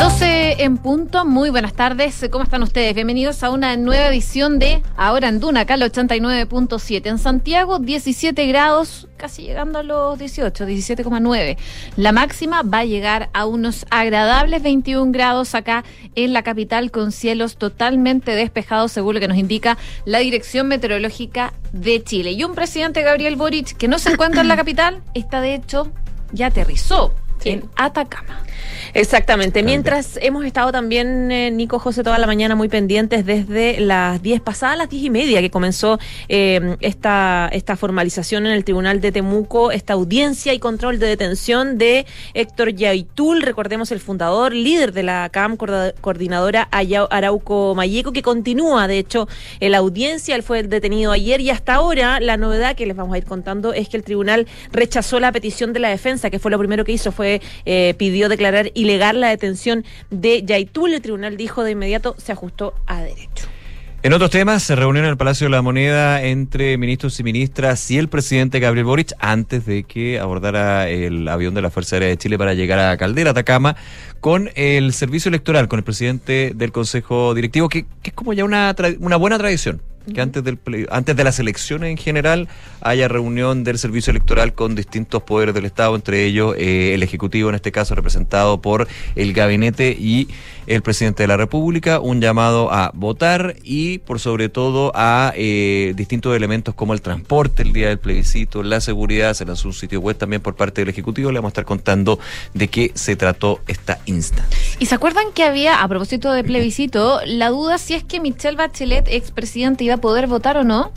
12 en punto, muy buenas tardes, ¿cómo están ustedes? Bienvenidos a una nueva edición de Ahora en Duna, acá al 89.7. En Santiago, 17 grados, casi llegando a los 18, 17,9. La máxima va a llegar a unos agradables 21 grados acá en la capital, con cielos totalmente despejados, según lo que nos indica la Dirección Meteorológica de Chile. Y un presidente, Gabriel Boric, que no se encuentra en la capital, está de hecho, ya aterrizó en Atacama. Exactamente. Mientras hemos estado también, eh, Nico José, toda la mañana muy pendientes desde las 10 pasadas, las 10 y media que comenzó eh, esta, esta formalización en el Tribunal de Temuco, esta audiencia y control de detención de Héctor Yaitul, recordemos el fundador, líder de la CAM, coordinadora Arauco Mayeco, que continúa, de hecho, en la audiencia. Él fue detenido ayer y hasta ahora la novedad que les vamos a ir contando es que el tribunal rechazó la petición de la defensa, que fue lo primero que hizo, fue eh, pidió declarar ilegal la detención de Yaitul. El tribunal dijo de inmediato se ajustó a derecho. En otros temas, se reunió en el Palacio de la Moneda entre ministros y ministras y el presidente Gabriel Boric antes de que abordara el avión de la Fuerza Aérea de Chile para llegar a Caldera, Atacama, con el servicio electoral, con el presidente del Consejo Directivo, que, que es como ya una, una buena tradición que antes, del, antes de las elecciones en general haya reunión del servicio electoral con distintos poderes del Estado, entre ellos eh, el Ejecutivo, en este caso representado por el gabinete y el presidente de la República, un llamado a votar y por sobre todo a eh, distintos elementos como el transporte el día del plebiscito, la seguridad, se lanzó un sitio web también por parte del Ejecutivo, le vamos a estar contando de qué se trató esta ¿Y se acuerdan que había, a propósito de plebiscito, la duda si es que Michelle Bachelet, expresidente, iba a poder votar o no?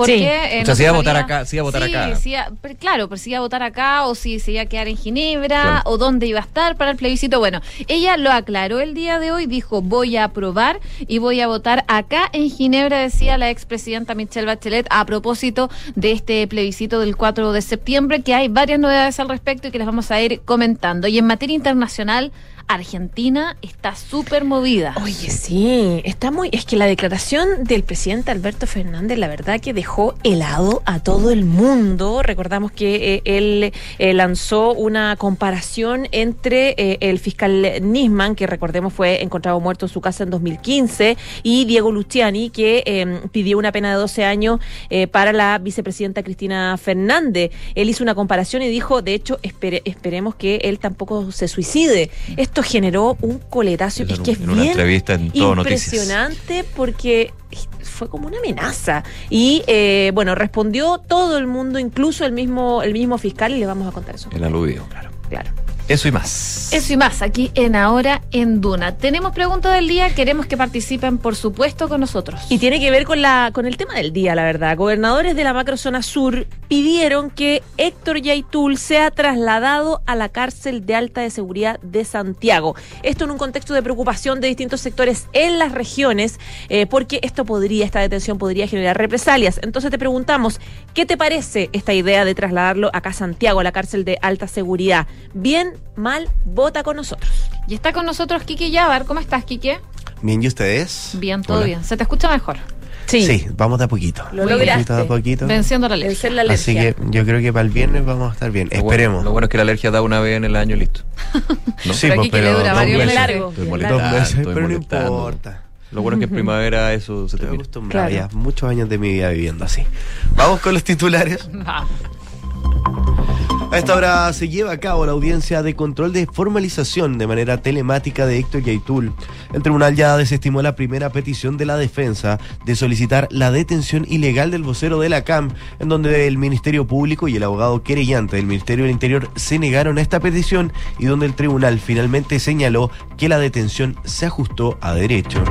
Porque, sí. Eh, o sea, si iba a votar acá, si iba a votar acá. Pero, claro, pero si iba a votar acá o si se iba a quedar en Ginebra o dónde iba a estar para el plebiscito. Bueno, ella lo aclaró el día de hoy, dijo voy a aprobar y voy a votar acá en Ginebra, decía la expresidenta Michelle Bachelet a propósito de este plebiscito del 4 de septiembre, que hay varias novedades al respecto y que les vamos a ir comentando. Y en materia internacional, Argentina está súper movida. Oye, sí, está muy. Es que la declaración del presidente Alberto Fernández, la verdad que dejó helado a todo el mundo. Recordamos que eh, él eh, lanzó una comparación entre eh, el fiscal Nisman, que recordemos fue encontrado muerto en su casa en 2015, y Diego Luciani, que em, pidió una pena de 12 años para la vicepresidenta Cristina Fernández. Él hizo una comparación y dijo, de hecho, esperemos que él tampoco se suicide. Esto generó un coletazo. es que es bien impresionante porque fue como una amenaza. Y eh, bueno, respondió todo el mundo, incluso el mismo, el mismo fiscal, y le vamos a contar eso. El aludido, claro. Claro. Eso y más. Eso y más aquí en Ahora en Duna. Tenemos pregunta del día, queremos que participen por supuesto con nosotros. Y tiene que ver con la con el tema del día, la verdad. Gobernadores de la macrozona sur pidieron que Héctor Yaitul sea trasladado a la cárcel de alta de seguridad de Santiago. Esto en un contexto de preocupación de distintos sectores en las regiones, eh, porque esto podría, esta detención podría generar represalias. Entonces te preguntamos, ¿qué te parece esta idea de trasladarlo acá a Santiago, a la cárcel de alta seguridad? Bien mal, vota con nosotros. Y está con nosotros Kiki Yabar. ¿Cómo estás, Kiki? Bien, ¿y ustedes? Bien, todo bien. ¿Se te escucha mejor? Sí. sí, vamos de a poquito. Lo lograste. De a poquito. Venciendo la alergia. la Así que yo creo que para el viernes vamos a estar bien. Esperemos. lo bueno es que la alergia da una vez en el año listo. ¿No? Sí, pero, aquí que le dura varios meses. Largo. Dos meses, pero no importa. Lo bueno es que en primavera eso se termina. Claro. ya muchos años de mi vida viviendo así. Vamos con los titulares. Vamos. A esta hora se lleva a cabo la audiencia de control de formalización de manera telemática de Héctor Yaitul. El tribunal ya desestimó la primera petición de la defensa de solicitar la detención ilegal del vocero de la CAM, en donde el Ministerio Público y el abogado querellante del Ministerio del Interior se negaron a esta petición y donde el tribunal finalmente señaló que la detención se ajustó a derecho.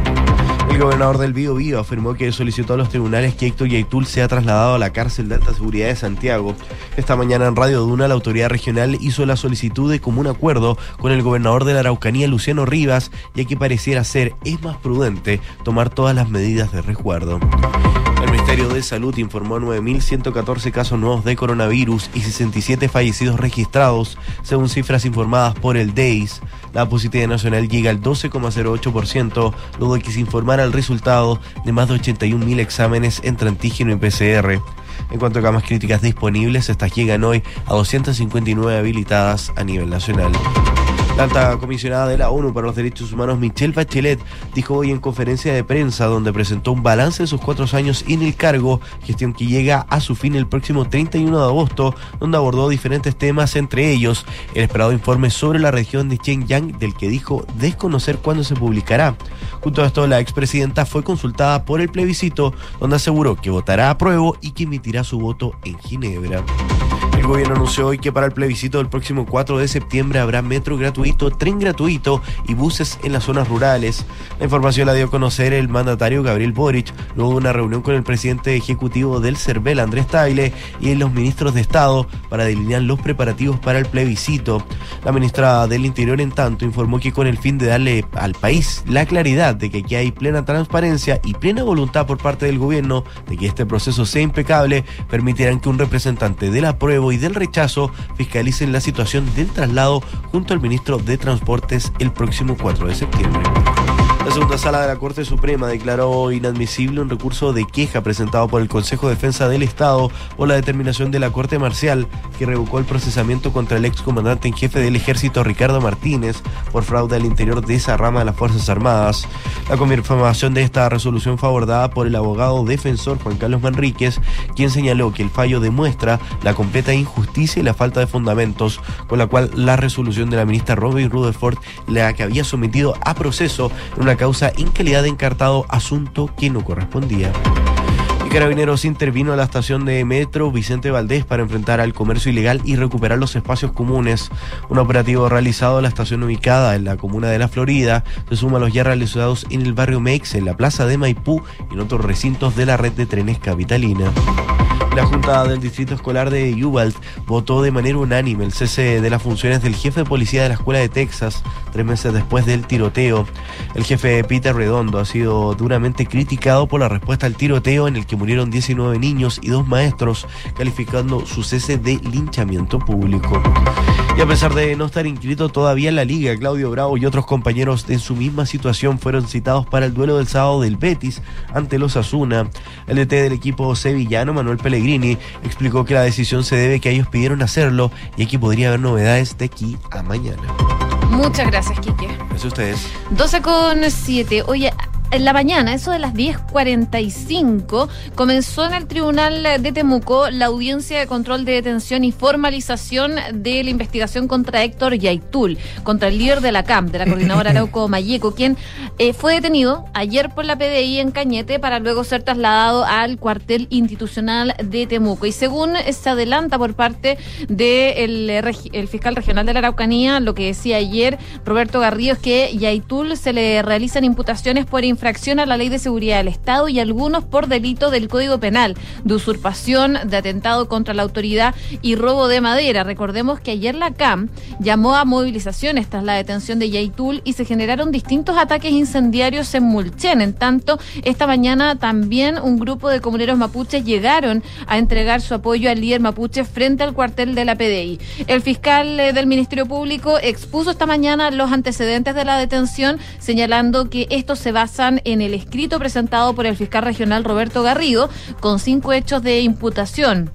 El gobernador del Bío Bío afirmó que solicitó a los tribunales que Héctor Yaitul sea trasladado a la cárcel de alta seguridad de Santiago. Esta mañana en Radio Duna, la autoridad regional hizo la solicitud de común acuerdo con el gobernador de la Araucanía, Luciano Rivas, ya que pareciera ser es más prudente tomar todas las medidas de resguardo. Ministerio de Salud informó 9.114 casos nuevos de coronavirus y 67 fallecidos registrados, según cifras informadas por el DEIS. La positividad nacional llega al 12,08%, luego de que se informara el resultado de más de 81.000 exámenes entre antígeno y PCR. En cuanto a camas críticas disponibles, estas llegan hoy a 259 habilitadas a nivel nacional. La alta comisionada de la ONU para los Derechos Humanos, Michelle Bachelet, dijo hoy en conferencia de prensa donde presentó un balance de sus cuatro años en el cargo, gestión que llega a su fin el próximo 31 de agosto, donde abordó diferentes temas, entre ellos el esperado informe sobre la región de Xinjiang, del que dijo desconocer cuándo se publicará. Junto a esto, la expresidenta fue consultada por el plebiscito, donde aseguró que votará a prueba y que emitirá su voto en Ginebra. El gobierno anunció hoy que para el plebiscito del próximo 4 de septiembre habrá metro gratuito, tren gratuito y buses en las zonas rurales. La información la dio a conocer el mandatario Gabriel Boric luego de una reunión con el presidente ejecutivo del CERVEL, Andrés Taile, y los ministros de Estado para delinear los preparativos para el plebiscito. La ministra del Interior, en tanto, informó que con el fin de darle al país la claridad de que aquí hay plena transparencia y plena voluntad por parte del gobierno de que este proceso sea impecable, permitirán que un representante de la prueba y del rechazo fiscalicen la situación del traslado junto al ministro de Transportes el próximo 4 de septiembre. La segunda sala de la Corte Suprema declaró inadmisible un recurso de queja presentado por el Consejo de Defensa del Estado por la determinación de la Corte Marcial que revocó el procesamiento contra el excomandante en jefe del ejército Ricardo Martínez por fraude al interior de esa rama de las Fuerzas Armadas. La confirmación de esta resolución fue abordada por el abogado defensor Juan Carlos Manríquez, quien señaló que el fallo demuestra la completa injusticia y la falta de fundamentos, con la cual la resolución de la ministra Robin Rutherford, la que había sometido a proceso en una causa en calidad de encartado asunto que no correspondía. Y Carabineros intervino a la estación de metro Vicente Valdés para enfrentar al comercio ilegal y recuperar los espacios comunes. Un operativo realizado en la estación ubicada en la comuna de La Florida se suma a los ya realizados en el barrio Mex, en la plaza de Maipú y en otros recintos de la red de trenes capitalina. La Junta del Distrito Escolar de Uvalde votó de manera unánime el cese de las funciones del jefe de policía de la Escuela de Texas, tres meses después del tiroteo. El jefe Peter Redondo ha sido duramente criticado por la respuesta al tiroteo en el que murieron 19 niños y dos maestros, calificando su cese de linchamiento público. Y a pesar de no estar inscrito todavía en la liga, Claudio Bravo y otros compañeros en su misma situación fueron citados para el duelo del sábado del Betis ante los Asuna. El DT del equipo sevillano, Manuel Pellegrini, explicó que la decisión se debe que ellos pidieron hacerlo y que podría haber novedades de aquí a mañana. Muchas gracias, Quique. Eso ustedes. 12 con 7. Oye, en la mañana, eso de las 10.45, comenzó en el Tribunal de Temuco la audiencia de control de detención y formalización de la investigación contra Héctor Yaitul, contra el líder de la CAM, de la coordinadora Arauco Mayeco, quien eh, fue detenido ayer por la PDI en Cañete para luego ser trasladado al cuartel institucional de Temuco. Y según se adelanta por parte del el fiscal regional de la Araucanía, lo que decía ayer Roberto Garrido es que Yaitul se le realizan imputaciones por infracción a la Ley de Seguridad del Estado y algunos por delito del Código Penal, de usurpación, de atentado contra la autoridad y robo de madera. Recordemos que ayer la CAM llamó a movilizaciones tras la detención de Yaitul y se generaron distintos ataques incendiarios en Mulchen. En tanto, esta mañana también un grupo de comuneros mapuches llegaron a entregar su apoyo al líder mapuche frente al cuartel de la PDI. El fiscal eh, del Ministerio Público expuso esta mañana los antecedentes de la detención, señalando que estos se en el escrito presentado por el fiscal regional Roberto Garrido con cinco hechos de imputación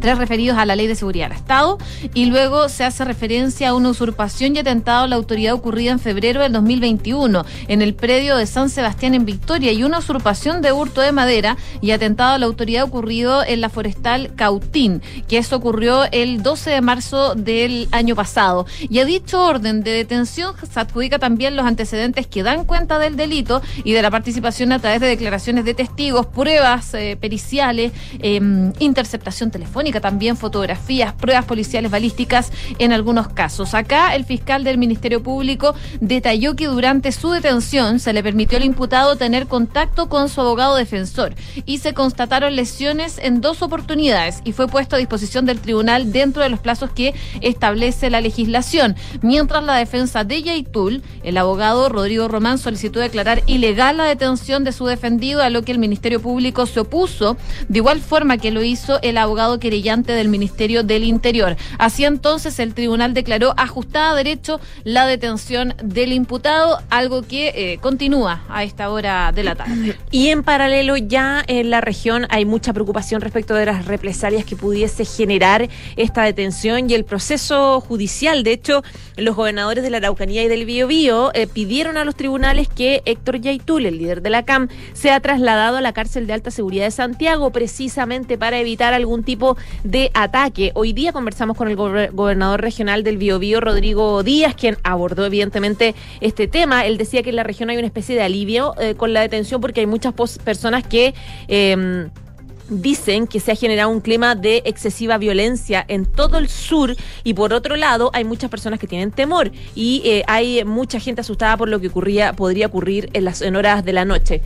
tres referidos a la Ley de Seguridad del Estado y luego se hace referencia a una usurpación y atentado a la autoridad ocurrida en febrero del 2021 en el predio de San Sebastián en Victoria y una usurpación de hurto de madera y atentado a la autoridad ocurrido en la forestal Cautín, que eso ocurrió el 12 de marzo del año pasado. Y a dicho orden de detención se adjudica también los antecedentes que dan cuenta del delito y de la participación a través de declaraciones de testigos, pruebas eh, periciales, eh, interceptación telefónica también fotografías, pruebas policiales balísticas en algunos casos. Acá el fiscal del Ministerio Público detalló que durante su detención se le permitió al imputado tener contacto con su abogado defensor y se constataron lesiones en dos oportunidades y fue puesto a disposición del tribunal dentro de los plazos que establece la legislación. Mientras la defensa de Yaitul, el abogado Rodrigo Román solicitó declarar ilegal la detención de su defendido, a lo que el Ministerio Público se opuso, de igual forma que lo hizo el abogado querellante del Ministerio del Interior. Así entonces el tribunal declaró ajustada a derecho la detención del imputado, algo que eh, continúa a esta hora de la tarde. Y en paralelo ya en la región hay mucha preocupación respecto de las represalias que pudiese generar esta detención y el proceso judicial. De hecho, los gobernadores de la Araucanía y del Biobío eh, pidieron a los tribunales que Héctor Yaitul, el líder de la CAM, sea trasladado a la cárcel de alta seguridad de Santiago precisamente para evitar algún tipo de ataque. Hoy día conversamos con el gobernador regional del Biobío, Rodrigo Díaz, quien abordó evidentemente este tema. Él decía que en la región hay una especie de alivio eh, con la detención porque hay muchas personas que... Eh, dicen que se ha generado un clima de excesiva violencia en todo el sur y por otro lado hay muchas personas que tienen temor y eh, hay mucha gente asustada por lo que ocurría podría ocurrir en las en horas de la noche.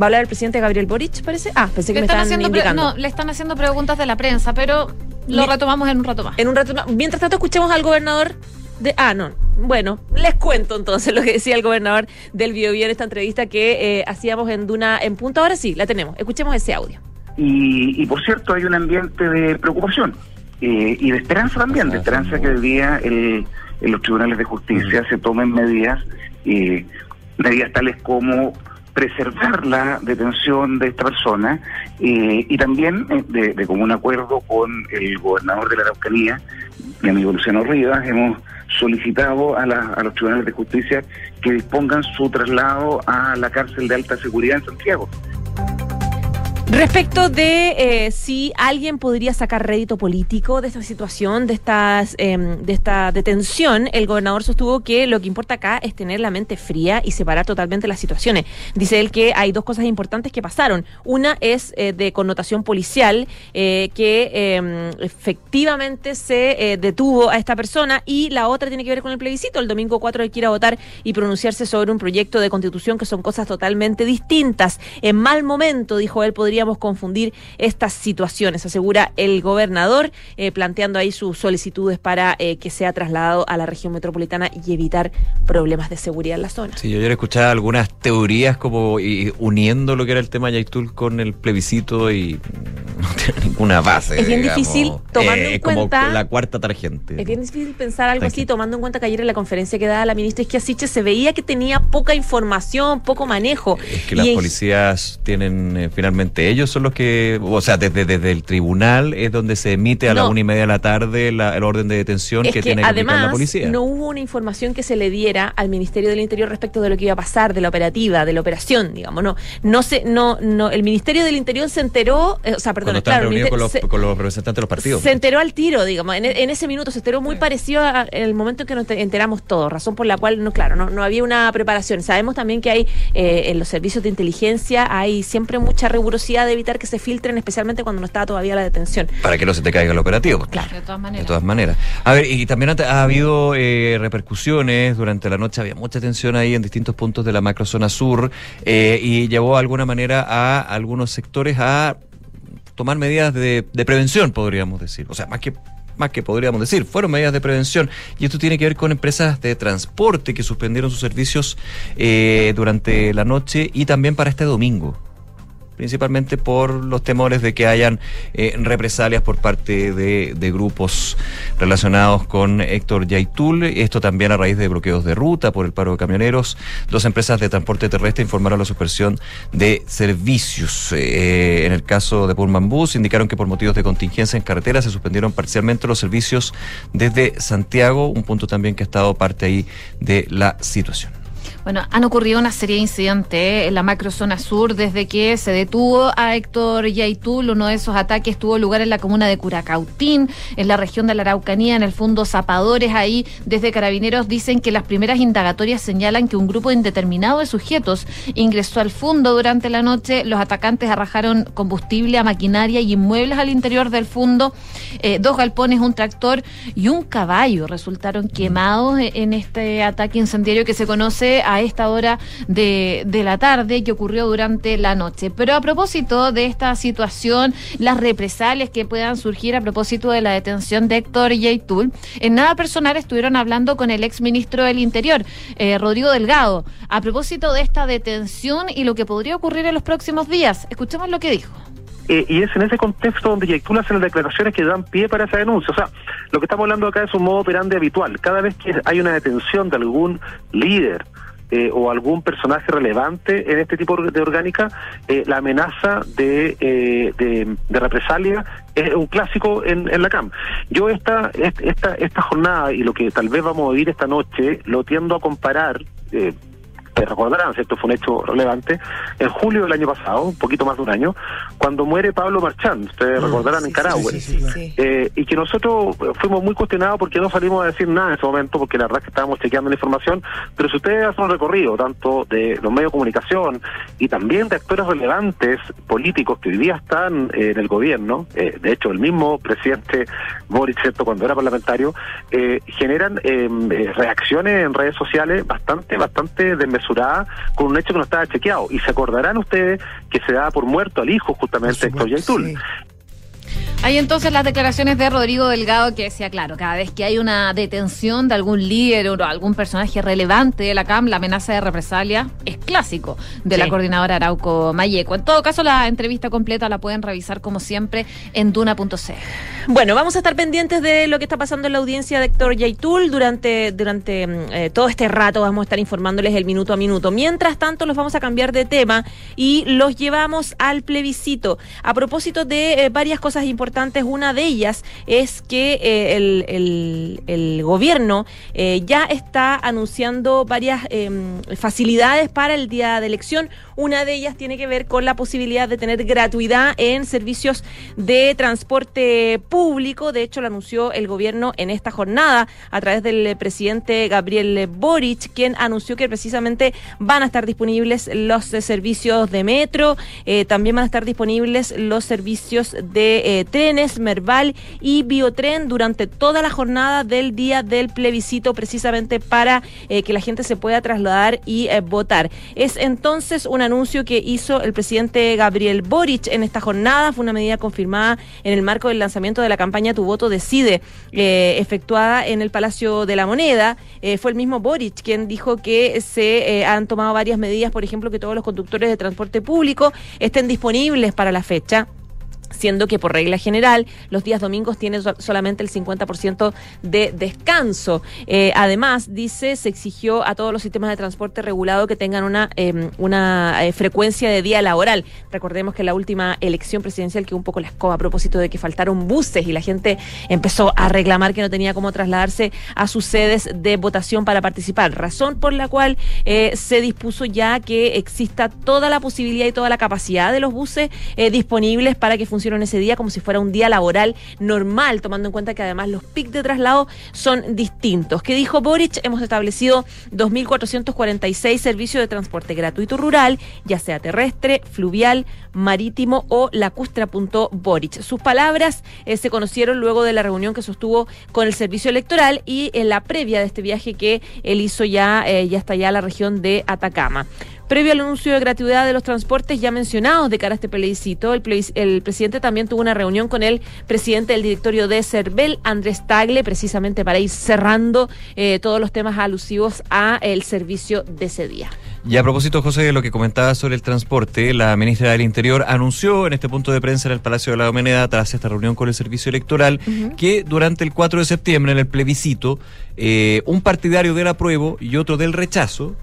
¿Va a hablar el presidente Gabriel Boric, parece? Ah, pensé que me estaban indicando. No, le están haciendo preguntas de la prensa, pero lo retomamos en un rato más. En un rato más. Mientras tanto, escuchemos al gobernador de... Ah, no. Bueno, les cuento entonces lo que decía el gobernador del Biobío en esta entrevista que eh, hacíamos en Duna en punto. Ahora sí, la tenemos. Escuchemos ese audio. Y, por cierto, hay un ambiente de preocupación eh, y de esperanza también, de esperanza que hoy día en los tribunales de justicia se tomen medidas, eh, medidas tales como preservar la detención de esta persona eh, y también de, de, común acuerdo con el gobernador de la Araucanía, mi amigo Luciano Rivas, hemos solicitado a, a los tribunales de justicia que dispongan su traslado a la cárcel de alta seguridad en Santiago. Respecto de eh, si alguien podría sacar rédito político de esta situación, de, estas, de esta detención, el gobernador sostuvo que lo que importa acá es tener la mente fría y separar totalmente las situaciones. Dice él que hay dos cosas importantes que pasaron. Una es eh, de connotación policial, eh, que em, efectivamente se detuvo a esta persona, y la otra tiene que ver con el plebiscito. El domingo 4 hay que votar y pronunciarse sobre un proyecto de constitución que son cosas totalmente distintas. En mal momento, dijo él, podría confundir estas situaciones, asegura el gobernador, eh, planteando ahí sus solicitudes para eh, que sea trasladado a la región metropolitana y evitar problemas de seguridad en la zona. Sí, yo ayer escuchaba algunas teorías como uniendo lo que era el tema Yaitul con el plebiscito y no tiene ninguna base. Es bien difícil tomando en eh, cuenta. la cuarta tarjeta. Es bien difícil pensar algo así, tomando en cuenta que ayer en la conferencia que daba la ministra Isquiasiche se veía que tenía poca información, poco manejo. Es que las policías tienen finalmente ellos son los que, o sea, desde, desde el tribunal es donde se emite a la una y media de la tarde la, el orden de detención que, tiene que además, la policía. No hubo una información que se le diera al Ministerio del Interior respecto de lo que iba a pasar, de la operativa, de la operación, digamos, no, no se, no, no, el Ministerio del Interior se enteró, eh, o sea, perdón, claro, con los, con los, representantes de los partidos. Se enteró al tiro, digamos, en, ese minuto se enteró muy parecido al momento en que nos enteramos todos, razón por la cual, no, claro, no, no había una preparación. Sabemos también que hay eh, en los servicios de inteligencia hay siempre mucha rigurosidad de evitar que se filtren, especialmente cuando no está todavía la detención. Para que no se te caiga el operativo. Claro, de todas maneras. De todas maneras. A ver, y también ha, habido eh, repercusiones durante la noche, había mucha tensión ahí en distintos puntos de la macrozona sur eh, y llevó de alguna manera a algunos sectores a tomar medidas de, prevención, podríamos decir. O sea, más que más que podríamos decir, fueron medidas de prevención. Y esto tiene que ver con empresas de transporte que suspendieron sus servicios eh, durante la noche y también para este domingo principalmente por los temores de que hayan eh, represalias por parte de, grupos relacionados con Héctor Yaitul. Esto también a raíz de bloqueos de ruta por el paro de camioneros. Dos empresas de transporte terrestre informaron la suspensión de servicios. Eh, en el caso de Pullman Bus, indicaron que por motivos de contingencia en carretera se suspendieron parcialmente los servicios desde Santiago, un punto también que ha estado parte ahí de la situación. Bueno, han ocurrido una serie de incidentes en la macrozona sur desde que se detuvo a Héctor Yaitul. Uno de esos ataques tuvo lugar en la comuna de Curacautín, en la región de la Araucanía, en el fondo Zapadores. Ahí, desde Carabineros, dicen que las primeras indagatorias señalan que un grupo indeterminado de sujetos ingresó al fondo durante la noche. Los atacantes arrajaron combustible a maquinaria y inmuebles al interior del fondo. Eh, dos galpones, un tractor y un caballo resultaron quemados en este ataque incendiario que se conoce a esta hora de, la tarde que ocurrió durante la noche. Pero a propósito de esta situación, las represalias que puedan surgir a propósito de la detención de Héctor Yaitul, en nada personal estuvieron hablando con el ex ministro del Interior, eh, Rodrigo Delgado, a propósito de esta detención y lo que podría ocurrir en los próximos días. Escuchemos lo que dijo. Eh, y es en ese contexto donde Yaitul hace las declaraciones que dan pie para esa denuncia. O sea, lo que estamos hablando acá es un modo operandi habitual. Cada vez que hay una detención de algún líder, eh, o algún personaje relevante en este tipo de orgánica, eh, la amenaza de, eh, de, represalia es un clásico en, en la CAM. Yo esta, esta, esta jornada y lo que tal vez vamos a oír esta noche lo tiendo a comparar. Eh, recordarán, ¿cierto? Fue un hecho relevante. En julio del año pasado, un poquito más de un año, cuando muere Pablo Marchán, ustedes recordarán en Carahue, eh, y que nosotros fuimos muy cuestionados porque no salimos a decir nada en ese momento, porque la verdad es que estábamos chequeando la información, pero si ustedes hacen un recorrido, tanto de los medios de comunicación y también de actores relevantes políticos que hoy día están eh, en el gobierno, eh, de hecho el mismo presidente Boric, ¿cierto? cuando era parlamentario, eh, generan em, eh, reacciones en redes sociales bastante, bastante desmesuradas con un hecho que no estaba chequeado. Y se acordarán ustedes que se da por muerto al hijo justamente Héctor Yaitul. Sí. Hay entonces las declaraciones de Rodrigo Delgado que decía, claro, cada vez que hay una detención de algún líder o algún personaje relevante de la CAM, la amenaza de represalia es clásico de sí. la coordinadora Arauco Mayeco. En todo caso, la entrevista completa la pueden revisar como siempre en duna.cl. Bueno, vamos a estar pendientes de lo que está pasando en la audiencia de Héctor Yaitul durante, durante eh, todo este rato. Vamos a estar informándoles el minuto a minuto. Mientras tanto, los vamos a cambiar de tema y los llevamos al plebiscito. A propósito de eh, varias cosas importantes una de ellas es que eh, el, el, gobierno eh, ya está anunciando varias eh, facilidades para el día de elección. Una de ellas tiene que ver con la posibilidad de tener gratuidad en servicios de transporte público. De hecho, lo anunció el gobierno en esta jornada a través del presidente Gabriel Boric, quien anunció que precisamente van a estar disponibles los servicios de metro, también van a estar disponibles los servicios de trenes, Merval y Biotren durante toda la jornada del día del plebiscito, precisamente para eh, que la gente se pueda trasladar y eh, votar. Es entonces un anuncio que hizo el presidente Gabriel Boric en esta jornada. Fue una medida confirmada en el marco del lanzamiento de la campaña Tu voto decide, eh, efectuada en el Palacio de la Moneda. fue el mismo Boric quien dijo que se han tomado varias medidas, por ejemplo, que todos los conductores de transporte público estén disponibles para la fecha siendo que por regla general los días domingos tienen solamente el 50% de descanso. Eh, además, dice, se exigió a todos los sistemas de transporte regulado que tengan una, eh, una eh, frecuencia de día laboral. Recordemos que la última elección presidencial que un poco la escoba a propósito de que faltaron buses y la gente empezó a reclamar que no tenía cómo trasladarse a sus sedes de votación para participar, razón por la cual eh, se dispuso ya que exista toda la posibilidad y toda la capacidad de los buses disponibles para que funcionen funcionen ese día como si fuera un día laboral normal, tomando en cuenta que además los pics de traslado son distintos. ¿Qué dijo Boric? Hemos establecido 2.446 servicios de transporte gratuito rural, ya sea terrestre, fluvial, marítimo o lacustra.boric. Sus palabras eh, se conocieron luego de la reunión que sostuvo con el servicio electoral y en la previa de este viaje que él hizo ya, eh, ya está ya la región de Atacama. Previo al anuncio de gratuidad de los transportes ya mencionados de cara a este plebiscito, el, presidente también tuvo una reunión con el presidente del directorio de CERVEL, Andrés Tagle, precisamente para ir cerrando eh, todos los temas alusivos a el servicio de ese día. Y a propósito, José, de lo que comentaba sobre el transporte, la ministra del Interior anunció en este punto de prensa en el Palacio de la Moneda, tras esta reunión con el Servicio Electoral, uh -huh. que durante el 4 de septiembre, en el plebiscito, eh, un partidario del apruebo y otro del rechazo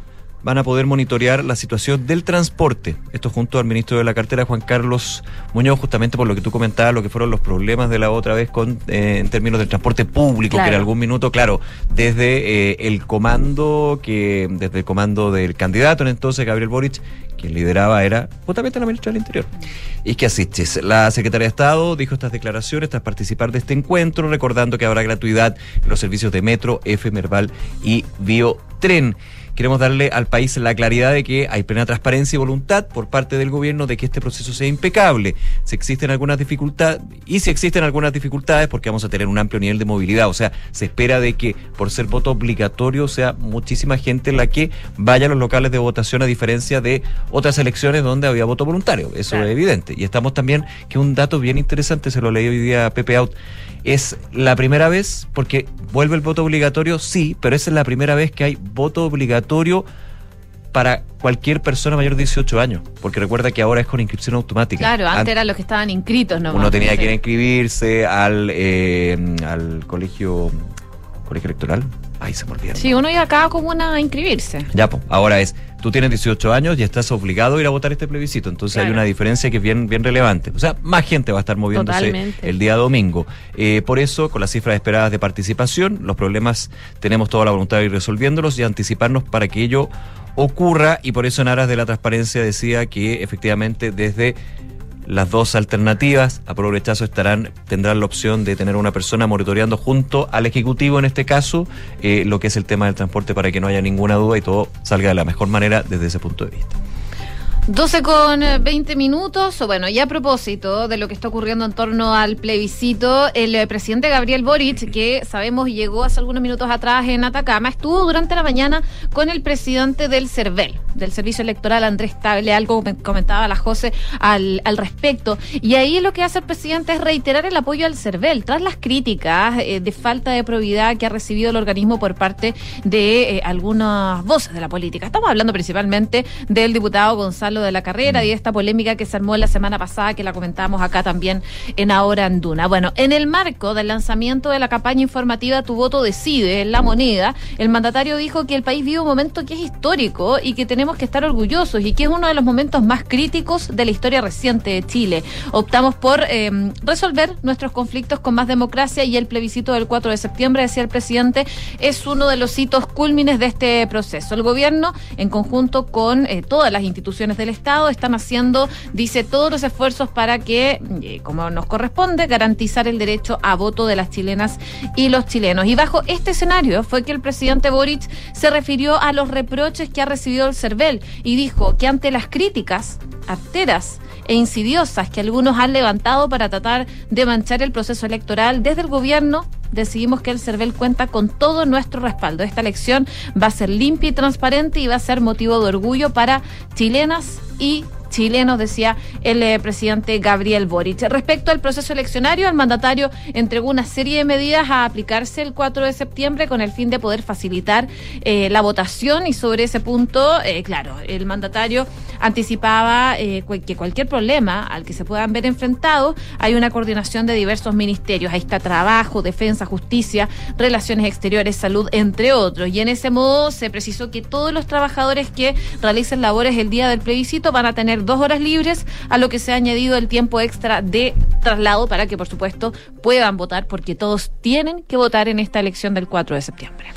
van a poder monitorear la situación del transporte. Esto junto al ministro de la cartera, Juan Carlos Muñoz, justamente por lo que tú comentabas, lo que fueron los problemas de la otra vez con eh, en términos del transporte público, que en algún minuto, claro, desde eh, el comando que desde el comando del candidato en entonces Gabriel Boric quien lideraba era justamente la ministra del Interior. Y que asistes. La secretaria de Estado dijo estas declaraciones tras participar de este encuentro, recordando que habrá gratuidad en los servicios de metro, F, Merval y Biotren queremos darle al país la claridad de que hay plena transparencia y voluntad por parte del gobierno de que este proceso sea impecable. Si existen algunas dificultades, y si existen algunas dificultades, porque vamos a tener un amplio nivel de movilidad, o sea, se espera de que por ser voto obligatorio sea muchísima gente la que vaya a los locales de votación a diferencia de otras elecciones donde había voto voluntario, eso es evidente. Y estamos también, que un dato bien interesante, se lo leí hoy día a Pepe Out, es la primera vez, porque vuelve el voto obligatorio, sí, pero esa es la primera vez que hay voto obligatorio para cualquier persona mayor de 18 años, porque recuerda que ahora es con inscripción automática. Claro, antes eran los que estaban inscritos, ¿no? Uno tenía que ir a inscribirse al, eh, al colegio, colegio electoral. Ay, se me olvidó. Sí, uno iba a cada comuna a inscribirse. Ya, pues, ahora es tú tienes 18 años y estás obligado a ir a votar este plebiscito. Entonces hay una diferencia que es bien, bien relevante. O sea, más gente va a estar moviéndose el día domingo. Eh, por eso, con las cifras esperadas de participación, los problemas tenemos toda la voluntad de ir resolviéndolos y anticiparnos para que ello ocurra. Y por eso, en aras de la transparencia, decía que efectivamente desde las dos alternativas, a rechazo, estarán, tendrán la opción de tener una persona monitoreando junto al Ejecutivo, en este caso, eh, lo que es el tema del transporte para que no haya ninguna duda y todo salga de la mejor manera desde ese punto de vista. 12 con 20 eh, minutos. Bueno, y a propósito de lo que está ocurriendo en torno al plebiscito, el eh, presidente Gabriel Boric, que sabemos llegó hace algunos minutos atrás en Atacama, estuvo durante la mañana con el presidente del CERVEL, del Servicio Electoral, Andrés Table, algo comentaba la José al, al respecto. Y ahí lo que hace el presidente es reiterar el apoyo al CERVEL, tras las críticas eh, de falta de probidad que ha recibido el organismo por parte de algunas voces de la política. Estamos hablando principalmente del diputado Gonzalo de la carrera y esta polémica que se armó la semana pasada, que la comentamos acá también en Ahora Anduna. Bueno, en el marco del lanzamiento de la campaña informativa Tu voto decide en la moneda, el mandatario dijo que el país vive un momento que es histórico y que tenemos que estar orgullosos y que es uno de los momentos más críticos de la historia reciente de Chile. Optamos por eh, resolver nuestros conflictos con más democracia y el plebiscito del 4 de septiembre, decía el presidente, es uno de los hitos cúlmines de este proceso. El gobierno, en conjunto con eh, todas las instituciones de el Estado están haciendo, dice, todos los esfuerzos para que, eh, como nos corresponde, garantizar el derecho a voto de las chilenas y los chilenos. Y bajo este escenario fue que el presidente Boric se refirió a los reproches que ha recibido el CERVEL y dijo que ante las críticas arteras e insidiosas que algunos han levantado para tratar de manchar el proceso electoral desde el gobierno, decidimos que el CERVEL cuenta con todo nuestro respaldo. Esta elección va a ser limpia y transparente y va a ser motivo de orgullo para chilenas y chilenos, decía el eh, presidente Gabriel Boric. Respecto al proceso eleccionario, el mandatario entregó una serie de medidas a aplicarse el 4 de septiembre con el fin de poder facilitar eh, la votación y sobre ese punto, eh, claro, el mandatario anticipaba que cualquier problema al que se puedan ver enfrentados, hay una coordinación de diversos ministerios. Ahí está trabajo, defensa, justicia, relaciones exteriores, salud, entre otros. Y en ese modo se precisó que todos los trabajadores que realicen labores el día del plebiscito van a tener dos horas libres, a lo que se ha añadido el tiempo extra de traslado para que, por supuesto, puedan votar, porque todos tienen que votar en esta elección del 4 de septiembre.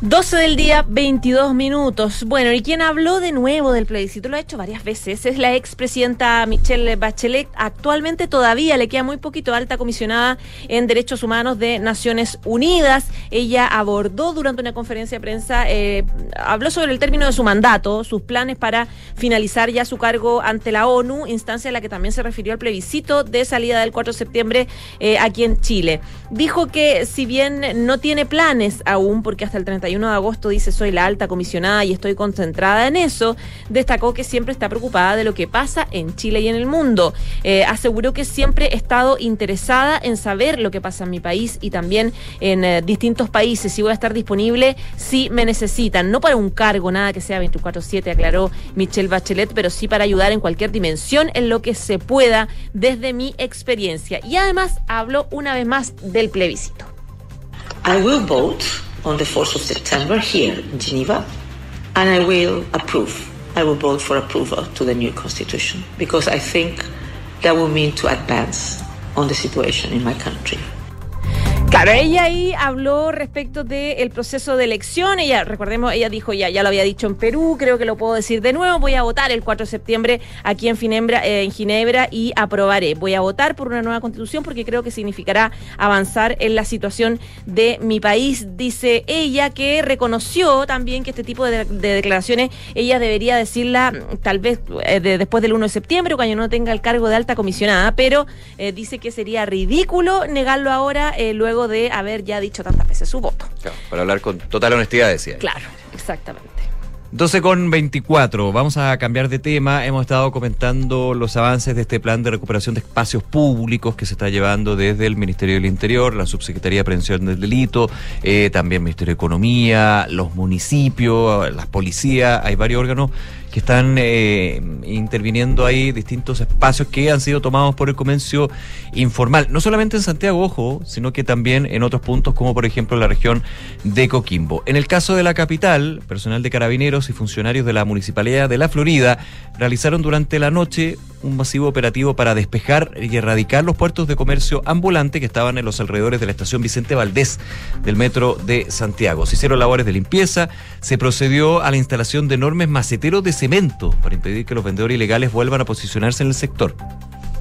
12 del día, 22 minutos. Bueno, y quien habló de nuevo del plebiscito, lo ha hecho varias veces, es la expresidenta Michelle Bachelet. Actualmente todavía le queda muy poquito alta comisionada en Derechos Humanos de Naciones Unidas. Ella abordó durante una conferencia de prensa, eh, habló sobre el término de su mandato, sus planes para finalizar ya su cargo ante la ONU, instancia en la que también se refirió al plebiscito de salida del 4 de septiembre eh, aquí en Chile. Dijo que si bien no tiene planes aún, porque hasta el 30 de agosto dice soy la alta comisionada y estoy concentrada en eso, destacó que siempre está preocupada de lo que pasa en Chile y en el mundo. Eh, aseguró que siempre he estado interesada en saber lo que pasa en mi país y también en eh, distintos países y voy a estar disponible si me necesitan. No para un cargo, nada que sea 24-7, aclaró Michelle Bachelet, pero sí para ayudar en cualquier dimensión en lo que se pueda desde mi experiencia. Y además hablo una vez más del plebiscito. I will vote on the 4th of September here in Geneva. and I will approve. I will vote for approval to the new constitution because I think that will mean to advance on the situation in my country. Claro, ella ahí habló respecto del proceso de elección. Ella, recordemos, ella dijo ya, ya lo había dicho en Perú, creo que lo puedo decir de nuevo. Voy a votar el 4 de septiembre aquí en, Ginebra, eh, en Ginebra y aprobaré. Voy a votar por una nueva constitución porque creo que significará avanzar en la situación de mi país. Dice ella que reconoció también que este tipo de, declaraciones ella debería decirla mm, tal vez eh, después del 1 de septiembre cuando no tenga el cargo de alta comisionada, pero eh, dice que sería ridículo negarlo ahora luego de haber ya dicho tantas veces su voto. para hablar con total honestidad, decía. Claro, exactamente. 12 con 24, vamos a cambiar de tema. Hemos estado comentando los avances de este plan de recuperación de espacios públicos que se está llevando desde el Ministerio del Interior, la Subsecretaría de Prevención del Delito, eh, también Ministerio de Economía, los municipios, las policías, hay varios órganos están eh, interviniendo ahí distintos espacios que han sido tomados por el comercio informal, no solamente en Santiago, ojo, sino que también en otros puntos como por ejemplo la región de Coquimbo. En el caso de la capital, personal de carabineros y funcionarios de la Municipalidad de la Florida realizaron durante la noche un masivo operativo para despejar y erradicar los puertos de comercio ambulante que estaban en los alrededores de la estación Vicente Valdés del metro de Santiago. Se hicieron labores de limpieza, se procedió a la instalación de enormes maceteros de para impedir que los vendedores ilegales vuelvan a posicionarse en el sector.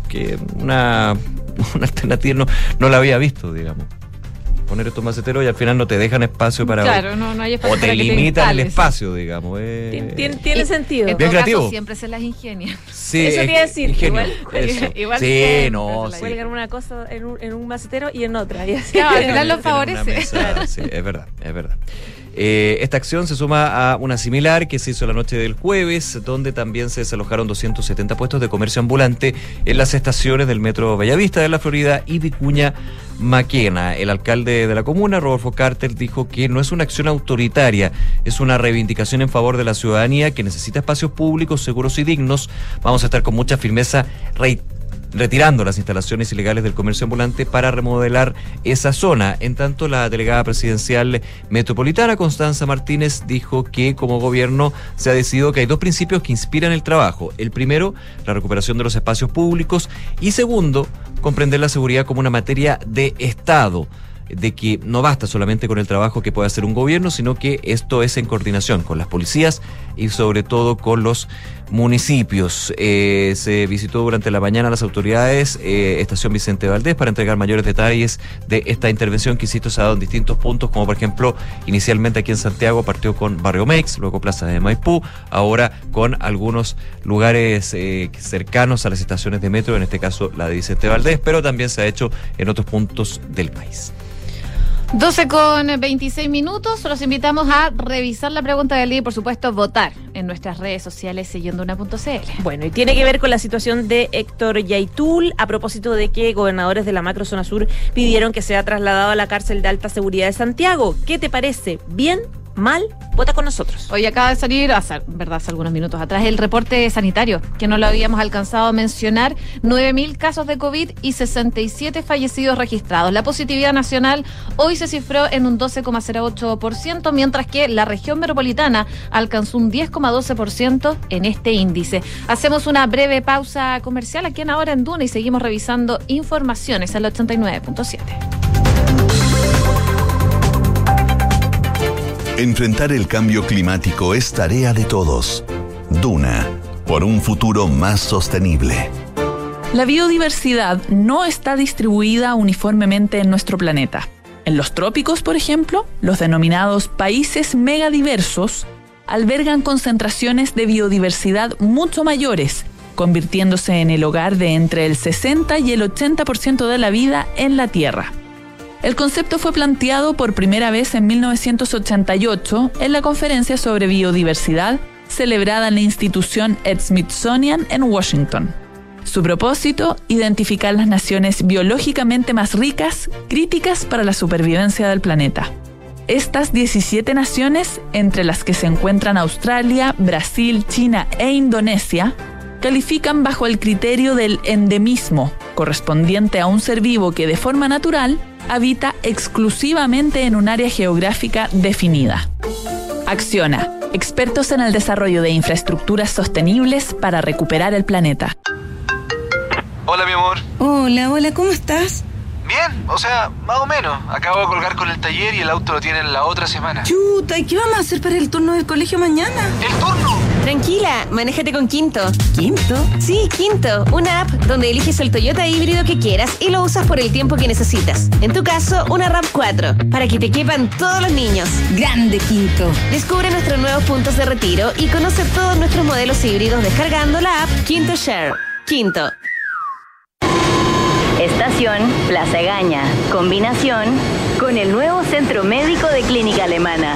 Que una, una alternativa no, no la había visto, digamos poner estos maceteros y al final no te dejan espacio para. Claro, no, no hay espacio. O te limitan el espacio, digamos. Tiene, sentido. En Bien creativo. siempre se las ingenia. Sí, eso te iba a decir. Igual, igual sí, no. Sí. Cuelgan una cosa en un, en un macetero y en otra. Y así. al final lo favorece. sí, es verdad, es verdad. Eh, esta acción se suma a una similar que se hizo la noche del jueves, donde también se desalojaron 270 puestos de comercio ambulante en las estaciones del metro Bellavista de la Florida y Vicuña Maquena. El alcalde de la comuna, Rodolfo Carter, dijo que no es una acción autoritaria, es una reivindicación en favor de la ciudadanía que necesita espacios públicos seguros y dignos. Vamos a estar con mucha firmeza retirando las instalaciones ilegales del comercio ambulante para remodelar esa zona. En tanto, la delegada presidencial metropolitana, Constanza Martínez, dijo que como gobierno se ha decidido que hay dos principios que inspiran el trabajo. El primero, la recuperación de los espacios públicos y segundo, comprender la seguridad como una materia de Estado de que no basta solamente con el trabajo que puede hacer un gobierno, sino que esto es en coordinación con las policías y sobre todo con los municipios. Eh, se visitó durante la mañana las autoridades eh, Estación Vicente Valdés para entregar mayores detalles de esta intervención que, insisto, se ha dado en distintos puntos, como por ejemplo, inicialmente aquí en Santiago partió con Barrio Mex, luego Plaza de Maipú, ahora con algunos lugares eh, cercanos a las estaciones de metro, en este caso la de Vicente Valdés, pero también se ha hecho en otros puntos del país. 12 con 26 minutos, los invitamos a revisar la pregunta del día y por supuesto votar en nuestras redes sociales siguiendo una.cl. Bueno, y tiene que ver con la situación de Héctor Yaitul a propósito de que gobernadores de la macrozona sur pidieron que sea trasladado a la cárcel de alta seguridad de Santiago. ¿Qué te parece? ¿Bien? Mal, vota con nosotros. Hoy acaba de salir, hace, verdad, hace algunos minutos atrás, el reporte sanitario, que no lo habíamos alcanzado a mencionar, 9.000 casos de COVID y 67 fallecidos registrados. La positividad nacional hoy se cifró en un 12,08%, mientras que la región metropolitana alcanzó un 10,12% en este índice. Hacemos una breve pausa comercial aquí en Ahora en Duna y seguimos revisando informaciones al 89.7. Enfrentar el cambio climático es tarea de todos. Duna, por un futuro más sostenible. La biodiversidad no está distribuida uniformemente en nuestro planeta. En los trópicos, por ejemplo, los denominados países megadiversos albergan concentraciones de biodiversidad mucho mayores, convirtiéndose en el hogar de entre el 60 y el 80% de la vida en la Tierra. El concepto fue planteado por primera vez en 1988 en la conferencia sobre biodiversidad celebrada en la institución Smithsonian en Washington. Su propósito, identificar las naciones biológicamente más ricas, críticas para la supervivencia del planeta. Estas 17 naciones, entre las que se encuentran Australia, Brasil, China e Indonesia, califican bajo el criterio del endemismo, correspondiente a un ser vivo que de forma natural habita exclusivamente en un área geográfica definida. Acciona expertos en el desarrollo de infraestructuras sostenibles para recuperar el planeta. Hola, mi amor. Hola, hola, ¿cómo estás? Bien, o sea, más o menos. Acabo de colgar con el taller y el auto lo tienen la otra semana. Chuta, ¿y qué vamos a hacer para el turno del colegio mañana? ¡El turno! Tranquila, manéjate con Quinto. ¿Quinto? Sí, Quinto, una app donde eliges el Toyota híbrido que quieras y lo usas por el tiempo que necesitas. En tu caso, una RAV 4, para que te quepan todos los niños. Grande Quinto. Descubre nuestros nuevos puntos de retiro y conoce todos nuestros modelos híbridos descargando la app Quinto Share. Quinto. Estación Plaza Gaña. Combinación con el nuevo Centro Médico de Clínica Alemana.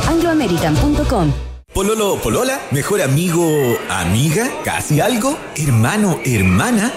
chile.angloamerican.com. Pololo, polola, mejor amigo, amiga, casi algo, hermano, hermana.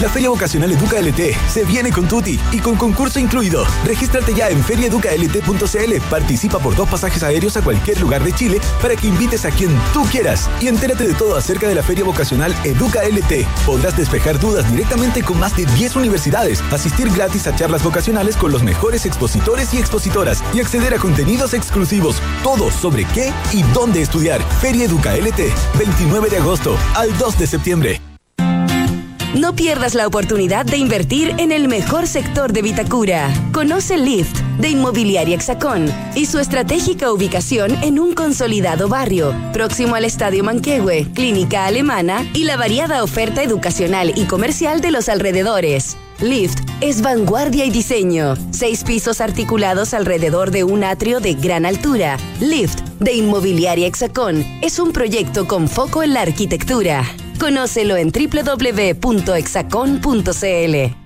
La Feria Vocacional Educa LT se viene con Tuti y con concurso incluido. Regístrate ya en feriaeducalt.cl, participa por dos pasajes aéreos a cualquier lugar de Chile para que invites a quien tú quieras y entérate de todo acerca de la Feria Vocacional Educa LT. Podrás despejar dudas directamente con más de 10 universidades, asistir gratis a charlas vocacionales con los mejores expositores y expositoras y acceder a contenidos exclusivos. Todo sobre qué y dónde estudiar. Feria Educa LT, 29 de agosto al 2 de septiembre. No pierdas la oportunidad de invertir en el mejor sector de Vitacura. Conoce Lift de Inmobiliaria Hexacón y su estratégica ubicación en un consolidado barrio, próximo al Estadio Manquehue, Clínica Alemana y la variada oferta educacional y comercial de los alrededores. Lift es vanguardia y diseño. Seis pisos articulados alrededor de un atrio de gran altura. Lift de Inmobiliaria Hexacón es un proyecto con foco en la arquitectura. Conócelo en www.exacon.cl.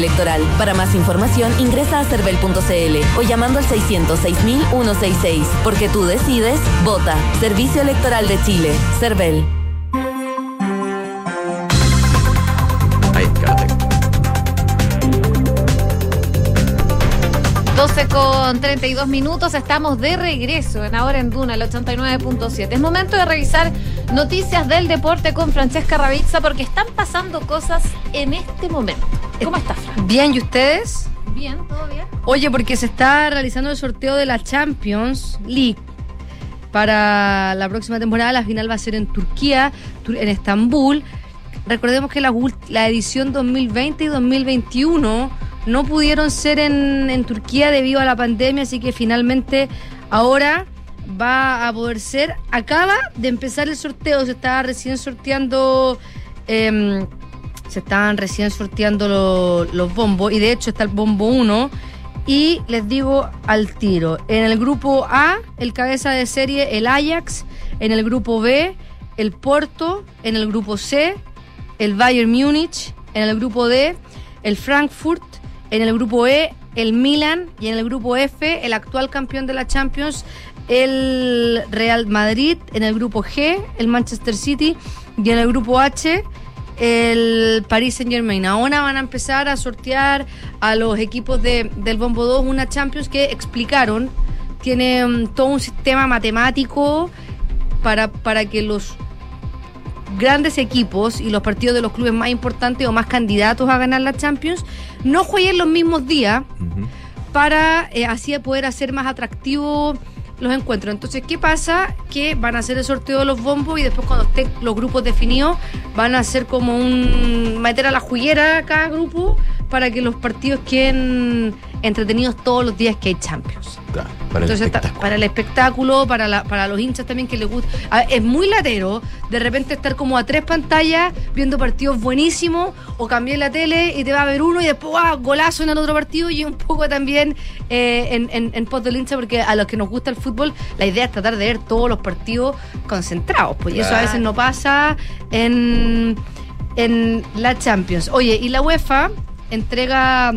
Para más información ingresa a cervel.cl o llamando al 606.166. Porque tú decides, vota. Servicio Electoral de Chile. Cervel. Ahí, quédate. 12 con 32 minutos, estamos de regreso en Ahora en Duna, el 89.7. Es momento de revisar noticias del deporte con Francesca Ravizza porque están pasando cosas en este momento. ¿Cómo estás, Fran? Bien, ¿y ustedes? Bien, todo bien. Oye, porque se está realizando el sorteo de la Champions League. Para la próxima temporada, la final va a ser en Turquía, Tur- en Estambul. Recordemos que la, la edición 2020 y 2021 no pudieron ser en, en Turquía debido a la pandemia, así que finalmente ahora va a poder ser. Acaba de empezar el sorteo, se está recién sorteando. em, se estaban recién sorteando lo- los bombos y de hecho está el bombo 1 y les digo al tiro, en el grupo A el cabeza de serie el Ajax, en el grupo B el Porto, en el grupo C el Bayern Múnich, en el grupo D el Frankfurt, en el grupo E el Milan y en el grupo F el actual campeón de la Champions el Real Madrid, en el grupo G el Manchester City y en el grupo H el Paris Saint Germain. Ahora van a empezar a sortear a los equipos de, del Bombo 2 una Champions que explicaron. Tiene mm, todo un sistema matemático para, para que los grandes equipos y los partidos de los clubes más importantes o más candidatos a ganar la Champions no jueguen los mismos días para eh, así poder hacer más atractivo los encuentros. Entonces, ¿qué pasa? Que van a hacer el sorteo de los bombos y después cuando estén los grupos definidos van a hacer como un meter a la juguera cada grupo para que los partidos queden entretenidos todos los días que hay Champions. Claro, para el Entonces, ta- espectáculo. para el espectáculo, para, la- para los hinchas también que les gusta. Es muy latero de repente estar como a tres pantallas viendo partidos buenísimos o cambiar la tele y te va a ver uno y después ¡ah! golazo en el otro partido y un poco también eh, en, en, en pos del hincha porque a los que nos gusta el fútbol la idea es tratar de ver todos los partidos concentrados. Pues y eso a veces no pasa en, en la Champions. Oye, y la UEFA entrega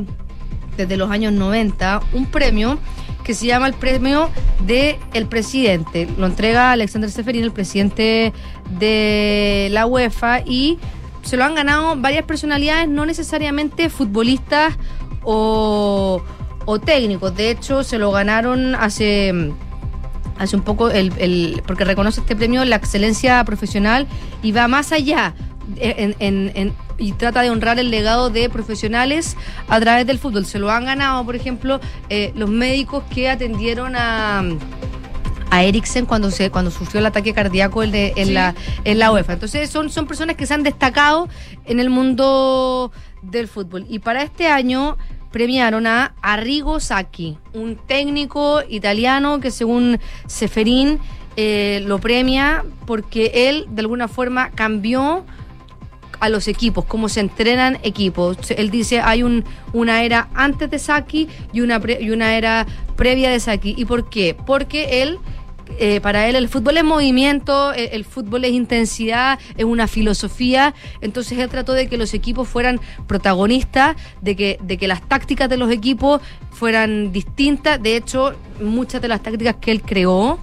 desde los años 90 un premio que se llama el premio de el presidente. Lo entrega Alexander Seferin, el presidente de la UEFA, y se lo han ganado varias personalidades, no necesariamente futbolistas o, o técnicos. De hecho, se lo ganaron hace hace un poco el, el- porque reconoce este premio la excelencia profesional y va más allá en- en- en- y trata de honrar el legado de profesionales a través del fútbol. Se lo han ganado, por ejemplo, eh, los médicos que atendieron a a Eriksen cuando se cuando sufrió el ataque cardíaco el de- en, Sí. la, en la UEFA. Entonces son, son personas que se han destacado en el mundo del fútbol. Y para este año premiaron a Arrigo Sacchi, un técnico italiano que según Seferín eh, lo premia porque él de alguna forma cambió a los equipos, cómo se entrenan equipos. Él dice hay un, una era antes de Saki y una, y una era previa de Saki. ¿Y por qué? Porque él, eh, para él el fútbol es movimiento, el, el fútbol es intensidad, es una filosofía. Entonces él trató de que los equipos fueran protagonistas, de que, de que las tácticas de los equipos fueran distintas. De hecho, muchas de las tácticas que él creó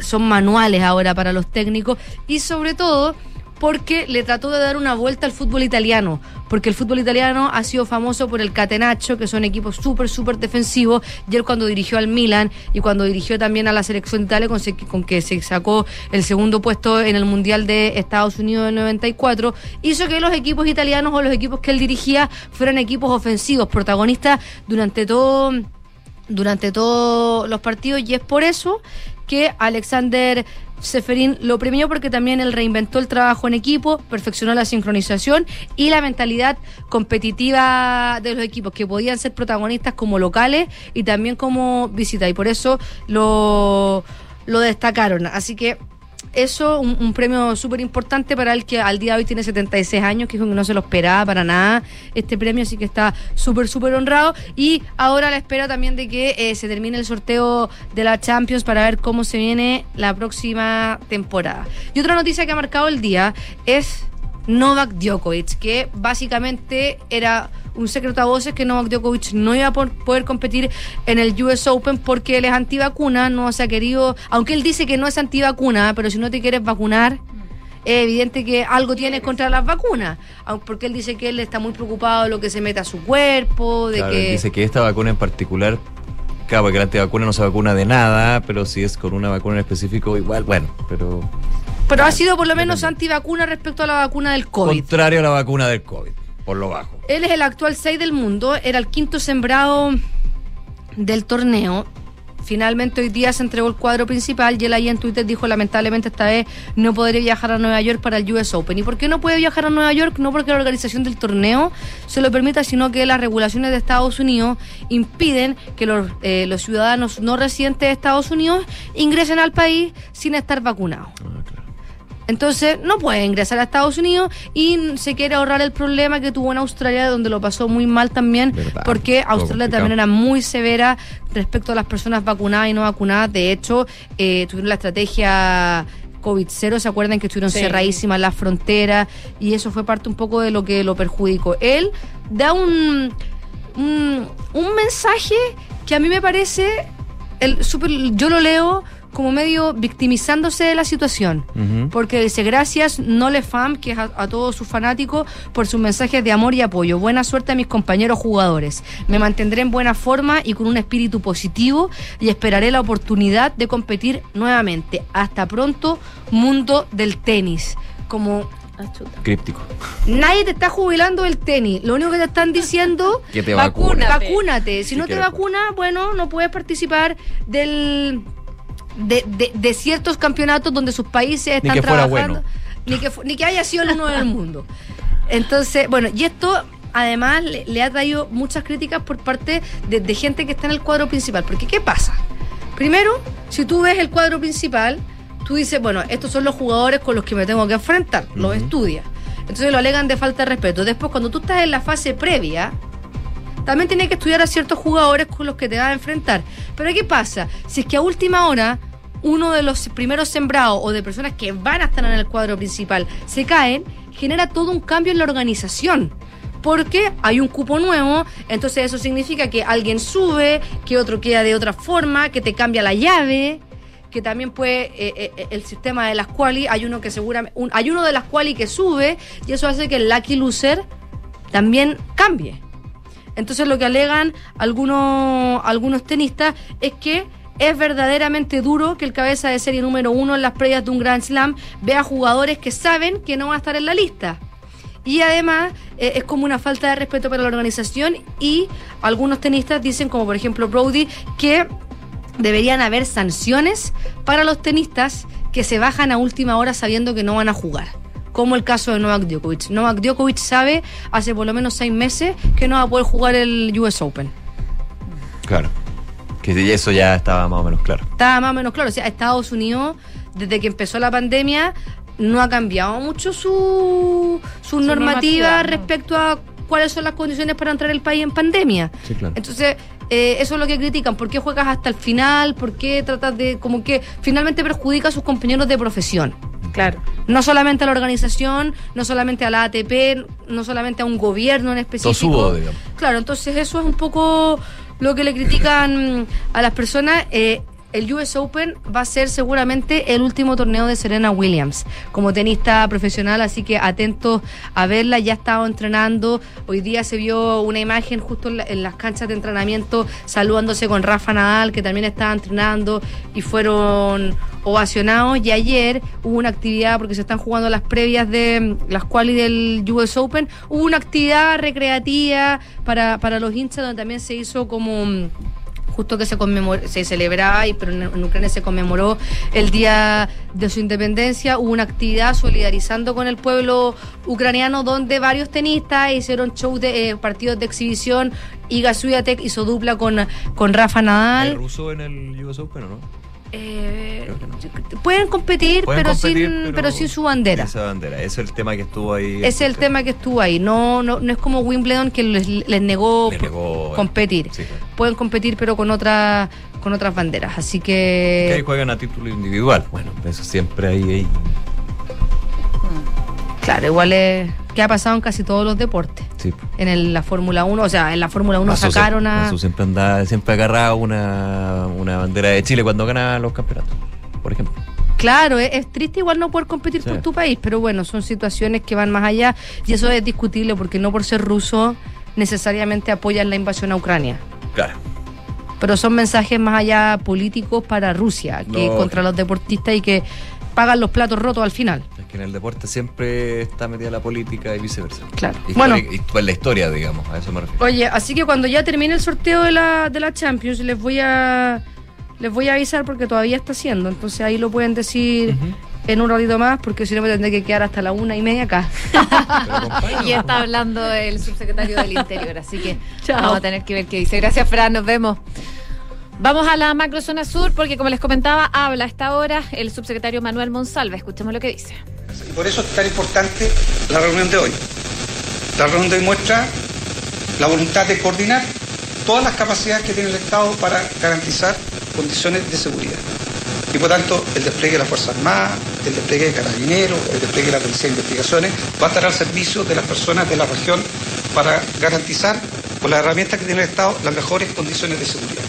son manuales ahora para los técnicos y sobre todo porque le trató de dar una vuelta al fútbol italiano, porque el fútbol italiano ha sido famoso por el catenaccio, que son equipos súper, súper defensivos, y él cuando dirigió al Milan y cuando dirigió también a la selección de Italia, con, que se sacó el segundo puesto en el Mundial de Estados Unidos del 94, hizo que los equipos italianos o los equipos que él dirigía fueran equipos ofensivos, protagonistas durante todo durante todos los partidos. Y es por eso que Alexander Seferín lo premió porque también él reinventó el trabajo en equipo, perfeccionó la sincronización y la mentalidad competitiva de los equipos que podían ser protagonistas como locales y también como visita y por eso lo, lo destacaron. Así que eso, un, premio súper importante para el que al día de hoy tiene 76 años, que dijo que no se lo esperaba para nada este premio, así que está súper, súper honrado. Y ahora la espera también de que eh, se termine el sorteo de la Champions para ver cómo se viene la próxima temporada. Y otra noticia que ha marcado el día es Novak Djokovic, que básicamente era un secreto a voces que Novak Djokovic no iba a poder competir en el US Open porque él es antivacuna, no se ha querido, aunque él dice que no es antivacuna, pero si no te quieres vacunar, es evidente que algo tienes contra las vacunas, porque él dice que él está muy preocupado de lo que se mete a su cuerpo, de Claro, que... él dice que esta vacuna en particular, claro, porque la antivacuna no se vacuna de nada, pero si es con una vacuna en específico, igual, bueno, pero Pero ha sido por lo menos antivacuna respecto a la vacuna del COVID. contrario a la vacuna del COVID, por lo bajo. Él es el actual 6 del mundo, era el quinto sembrado del torneo. Finalmente hoy día se entregó el cuadro principal y él ahí en Twitter dijo lamentablemente esta vez no podré viajar a Nueva York para el US Open. ¿Y por qué no puede viajar a Nueva York? No porque la organización del torneo se lo permita, sino que las regulaciones de Estados Unidos impiden que los, eh, los ciudadanos no residentes de Estados Unidos ingresen al país sin estar vacunados. Entonces no puede ingresar a Estados Unidos y se quiere ahorrar el problema que tuvo en Australia, donde lo pasó muy mal también, Verdad, porque Australia también era muy severa respecto a las personas vacunadas y no vacunadas. De hecho, eh, tuvieron la estrategia COVID-0, ¿se acuerdan que estuvieron Sí. cerradísimas las fronteras? Y eso fue parte un poco de lo que lo perjudicó. Él da un, un, un mensaje que a mí me parece, el super, yo lo leo como medio victimizándose de la situación. Porque dice, gracias Nole Fam, que es a, a todos sus fanáticos, por sus mensajes de amor y apoyo. Buena suerte a mis compañeros jugadores. Me mantendré en buena forma y con un espíritu positivo y esperaré la oportunidad de competir nuevamente. Hasta pronto, mundo del tenis. como Críptico. nadie te está jubilando del tenis. Lo único que te están diciendo Que te vacúnate. Si Si no te vacunas, bueno, no puedes participar del de, de- de ciertos campeonatos donde sus países Ni están que fuera trabajando. bueno. Ni que, ni que haya sido el uno del mundo. Entonces, bueno, y esto además le, le ha traído muchas críticas por parte de, de gente que está en el cuadro principal. Porque, ¿qué pasa? Primero, si tú ves el cuadro principal, tú dices, bueno, estos son los jugadores con los que me tengo que enfrentar, los estudias. Entonces lo alegan de falta de respeto. Después, cuando tú estás en la fase previa, también tienes que estudiar a ciertos jugadores con los que te vas a enfrentar. Pero ¿qué pasa? Si es que a última hora uno de los primeros sembrados o de personas que van a estar en el cuadro principal se caen, genera todo un cambio en la organización. Porque hay un cupo nuevo, entonces eso significa que alguien sube, que otro queda de otra forma, que te cambia la llave, que también puede eh, eh, el sistema de las quali, hay uno que seguramente, un- hay uno de las quali que sube y eso hace que el lucky loser también cambie. Entonces lo que alegan algunos, algunos tenistas es que es verdaderamente duro que el cabeza de serie número uno en las previas de un Grand Slam vea jugadores que saben que no van a estar en la lista. Y además eh, es como una falta de respeto para la organización y algunos tenistas dicen, como por ejemplo Brody, que deberían haber sanciones para los tenistas que se bajan a última hora sabiendo que no van a jugar. Como el caso de Novak Djokovic. Novak Djokovic sabe hace por lo menos seis meses que no va a poder jugar el US Open. Claro. Que eso ya estaba más o menos claro. Estaba más o menos claro. O sea, Estados Unidos, desde que empezó la pandemia, no ha cambiado mucho su, su, normativa, normativa, no. respecto a cuáles son las condiciones para entrar el país en pandemia. Sí, claro. Entonces, eh, eso es lo que critican. ¿Por qué juegas hasta el final? ¿Por qué tratas de, como que finalmente perjudica a sus compañeros de profesión? Claro. No solamente a la organización, no solamente a la ATP, no solamente a un gobierno en específico. subo, digamos. Claro, entonces eso es un poco lo que le critican a las personas. Eh, el US Open va a ser seguramente el último torneo de Serena Williams como tenista profesional, así que atentos a verla. Ya ha estado entrenando. Hoy día se vio una imagen justo en, la- en las canchas de entrenamiento saludándose con Rafa Nadal, que también estaba entrenando y fueron ovacionados. Y ayer hubo una actividad, porque se están jugando las previas de las quali del US Open, hubo una actividad recreativa para, para los hinchas donde también se hizo como... justo que se se celebraba, y, pero en, Ucrania se conmemoró el día de su independencia, hubo una actividad solidarizando con el pueblo ucraniano donde varios tenistas hicieron shows de eh, partidos de exhibición. Iga Swiatek hizo dupla con, con Rafa ¿Hay Nadal. ruso en el US Open no? Eh, pueden competir, Pueden pero, competir, sin, pero- pero sin su bandera. Esa bandera. Ese es el tema que estuvo ahí. Es el tema que estuvo ahí. No, no, no es como Wimbledon que les, les negó, Les negó, bueno, competir. sí, claro. Pueden competir, pero con otras con otras banderas. Así Que ahí que juegan a título individual. Bueno, eso siempre ahí. ahí. claro, igual es que ha pasado en casi todos los deportes. Sí. En el- la Fórmula 1, o sea, en la Fórmula 1 Mazo sacaron a Mazo siempre anda, siempre agarraba una, una bandera de Chile cuando gana los campeonatos, por ejemplo. Claro, es, es triste igual no poder competir Sí. por tu país, pero bueno, son situaciones que van más allá y eso es discutible porque no por ser ruso necesariamente apoyan la invasión a Ucrania. Claro. pero son mensajes más allá políticos para Rusia que No. contra los deportistas y que pagan los platos rotos al final. Es que en el deporte siempre está metida la política y viceversa. Claro. Histori- Bueno. y- pues la historia, digamos, a eso me refiero. Oye, así que cuando ya termine el sorteo de la, de la Champions les voy a les voy a avisar porque todavía está haciendo, entonces ahí lo pueden decir en un ratito más porque si no me tendré que quedar hasta la una y media acá. Y está hablando el subsecretario del Interior, así que Chao. vamos a tener que ver qué dice. Gracias, Fran, nos vemos. Vamos a la macrozona sur porque, como les comentaba, habla a esta hora el subsecretario Manuel Monsalve. Escuchemos lo que dice. Y por eso es tan importante la reunión de hoy. La reunión de hoy muestra la voluntad de coordinar todas las capacidades que tiene el Estado para garantizar condiciones de seguridad. Y por tanto, el despliegue de las Fuerzas Armadas, el despliegue de Carabineros, el despliegue de la Policía de Investigaciones, va a estar al servicio de las personas de la región para garantizar, con las herramientas que tiene el Estado, las mejores condiciones de seguridad.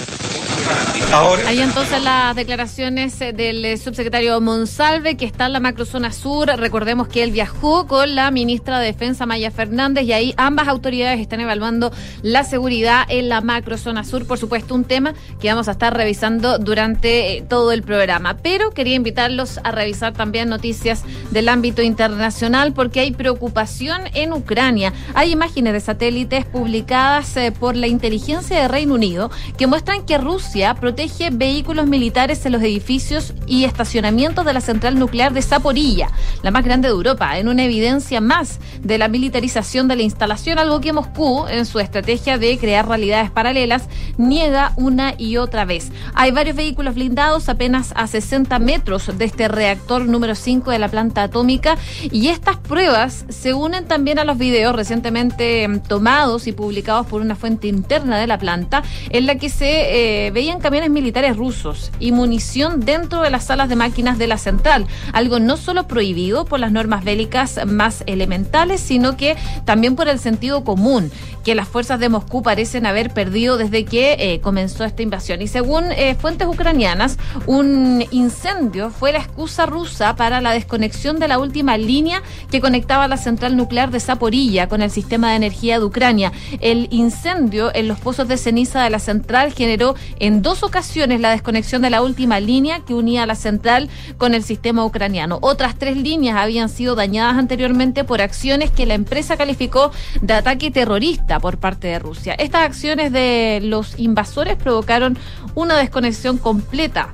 Ahora, Ahí entonces las declaraciones eh, del eh, subsecretario Monsalve, que está en la macrozona sur. Recordemos que él viajó con la ministra de Defensa, Maya Fernández, y ahí ambas autoridades están evaluando la seguridad en la macrozona sur. Por supuesto, un tema que vamos a estar revisando durante eh, todo el programa. Pero quería invitarlos a revisar también noticias del ámbito internacional, porque hay preocupación en Ucrania. Hay imágenes de satélites publicadas por la inteligencia de Reino Unido que muestran que Rusia protege vehículos militares en los edificios y estacionamientos de la central nuclear de Zaporilla, la más grande de Europa, en una evidencia más de la militarización de la instalación, algo que Moscú, en su estrategia de crear realidades paralelas, niega una y otra vez. Hay varios vehículos blindados apenas a 60 metros de este reactor número 5 de la planta atómica y estas pruebas se unen también a los videos recientemente em, tomados y publicados por una fuente interna de la planta en la que se eh, veían camiones militares rusos y munición dentro de las salas de máquinas de la central, algo no solo prohibido por las normas bélicas más elementales, sino que también por el sentido común que las fuerzas de Moscú parecen haber perdido desde que eh, comenzó esta invasión. Y según eh, fuentes ucranianas, un incendio fue la excusa rusa para la desconexión de la última línea que conectaba la central nuclear de Zaporilla con el sistema de energía de Ucrania. El incendio en los pozos de ceniza de la central generó en dos ocasiones la desconexión de la última línea que unía la central con el sistema ucraniano. Otras tres líneas habían sido dañadas anteriormente por acciones que la empresa calificó de ataque terrorista por parte de Rusia. Estas acciones de los invasores provocaron una desconexión completa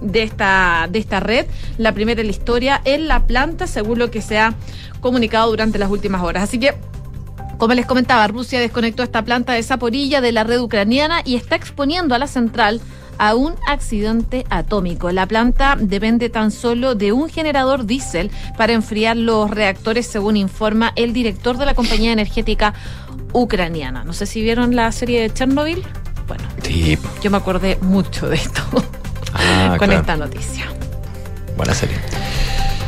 de esta, de esta red, la primera en la historia en la planta, según lo que se ha comunicado durante las últimas horas. Así que como les comentaba, Rusia desconectó esta planta de Zaporilla de la red ucraniana y está exponiendo a la central a un accidente atómico. La planta depende tan solo de un generador diésel para enfriar los reactores, según informa el director de la compañía energética ucraniana. No sé si vieron la serie de Chernobyl. Bueno, Sí. yo me acordé mucho de esto Ah, con claro. esta noticia. Buena serie.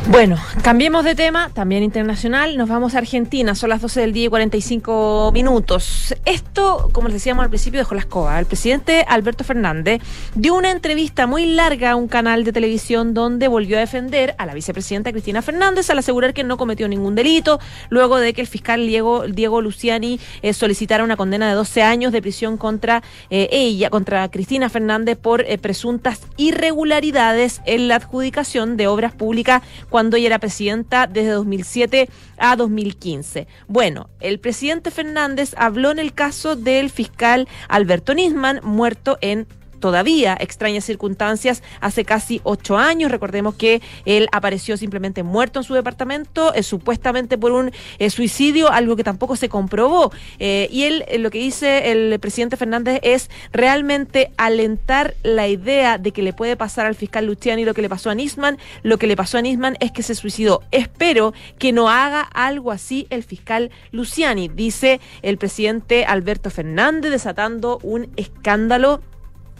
Bueno, cambiemos de tema, también internacional. Nos vamos a Argentina, son las 12 del día y 45 minutos. Esto, como les decíamos al principio, dejó la escoba. El presidente Alberto Fernández dio una entrevista muy larga a un canal de televisión donde volvió a defender a la vicepresidenta Cristina Fernández al asegurar que no cometió ningún delito, luego de que el fiscal Diego, Luciani eh, solicitara una condena de 12 años de prisión contra eh, ella, contra Cristina Fernández por eh, presuntas irregularidades en la adjudicación de obras públicas cuando ella era presidenta desde 2007 a 2015. Bueno, el presidente Fernández habló en el caso del fiscal Alberto Nisman, muerto en todavía extrañas circunstancias hace casi ocho años. Recordemos que él apareció simplemente muerto en su departamento, eh, supuestamente por un eh, suicidio, algo que tampoco se comprobó. Eh, y él, lo que dice el presidente Fernández es realmente alentar la idea de que le puede pasar al fiscal Luciani lo que le pasó a Nisman. Lo que le pasó a Nisman es que se suicidó. Espero que no haga algo así el fiscal Luciani, dice el presidente Alberto Fernández, desatando un escándalo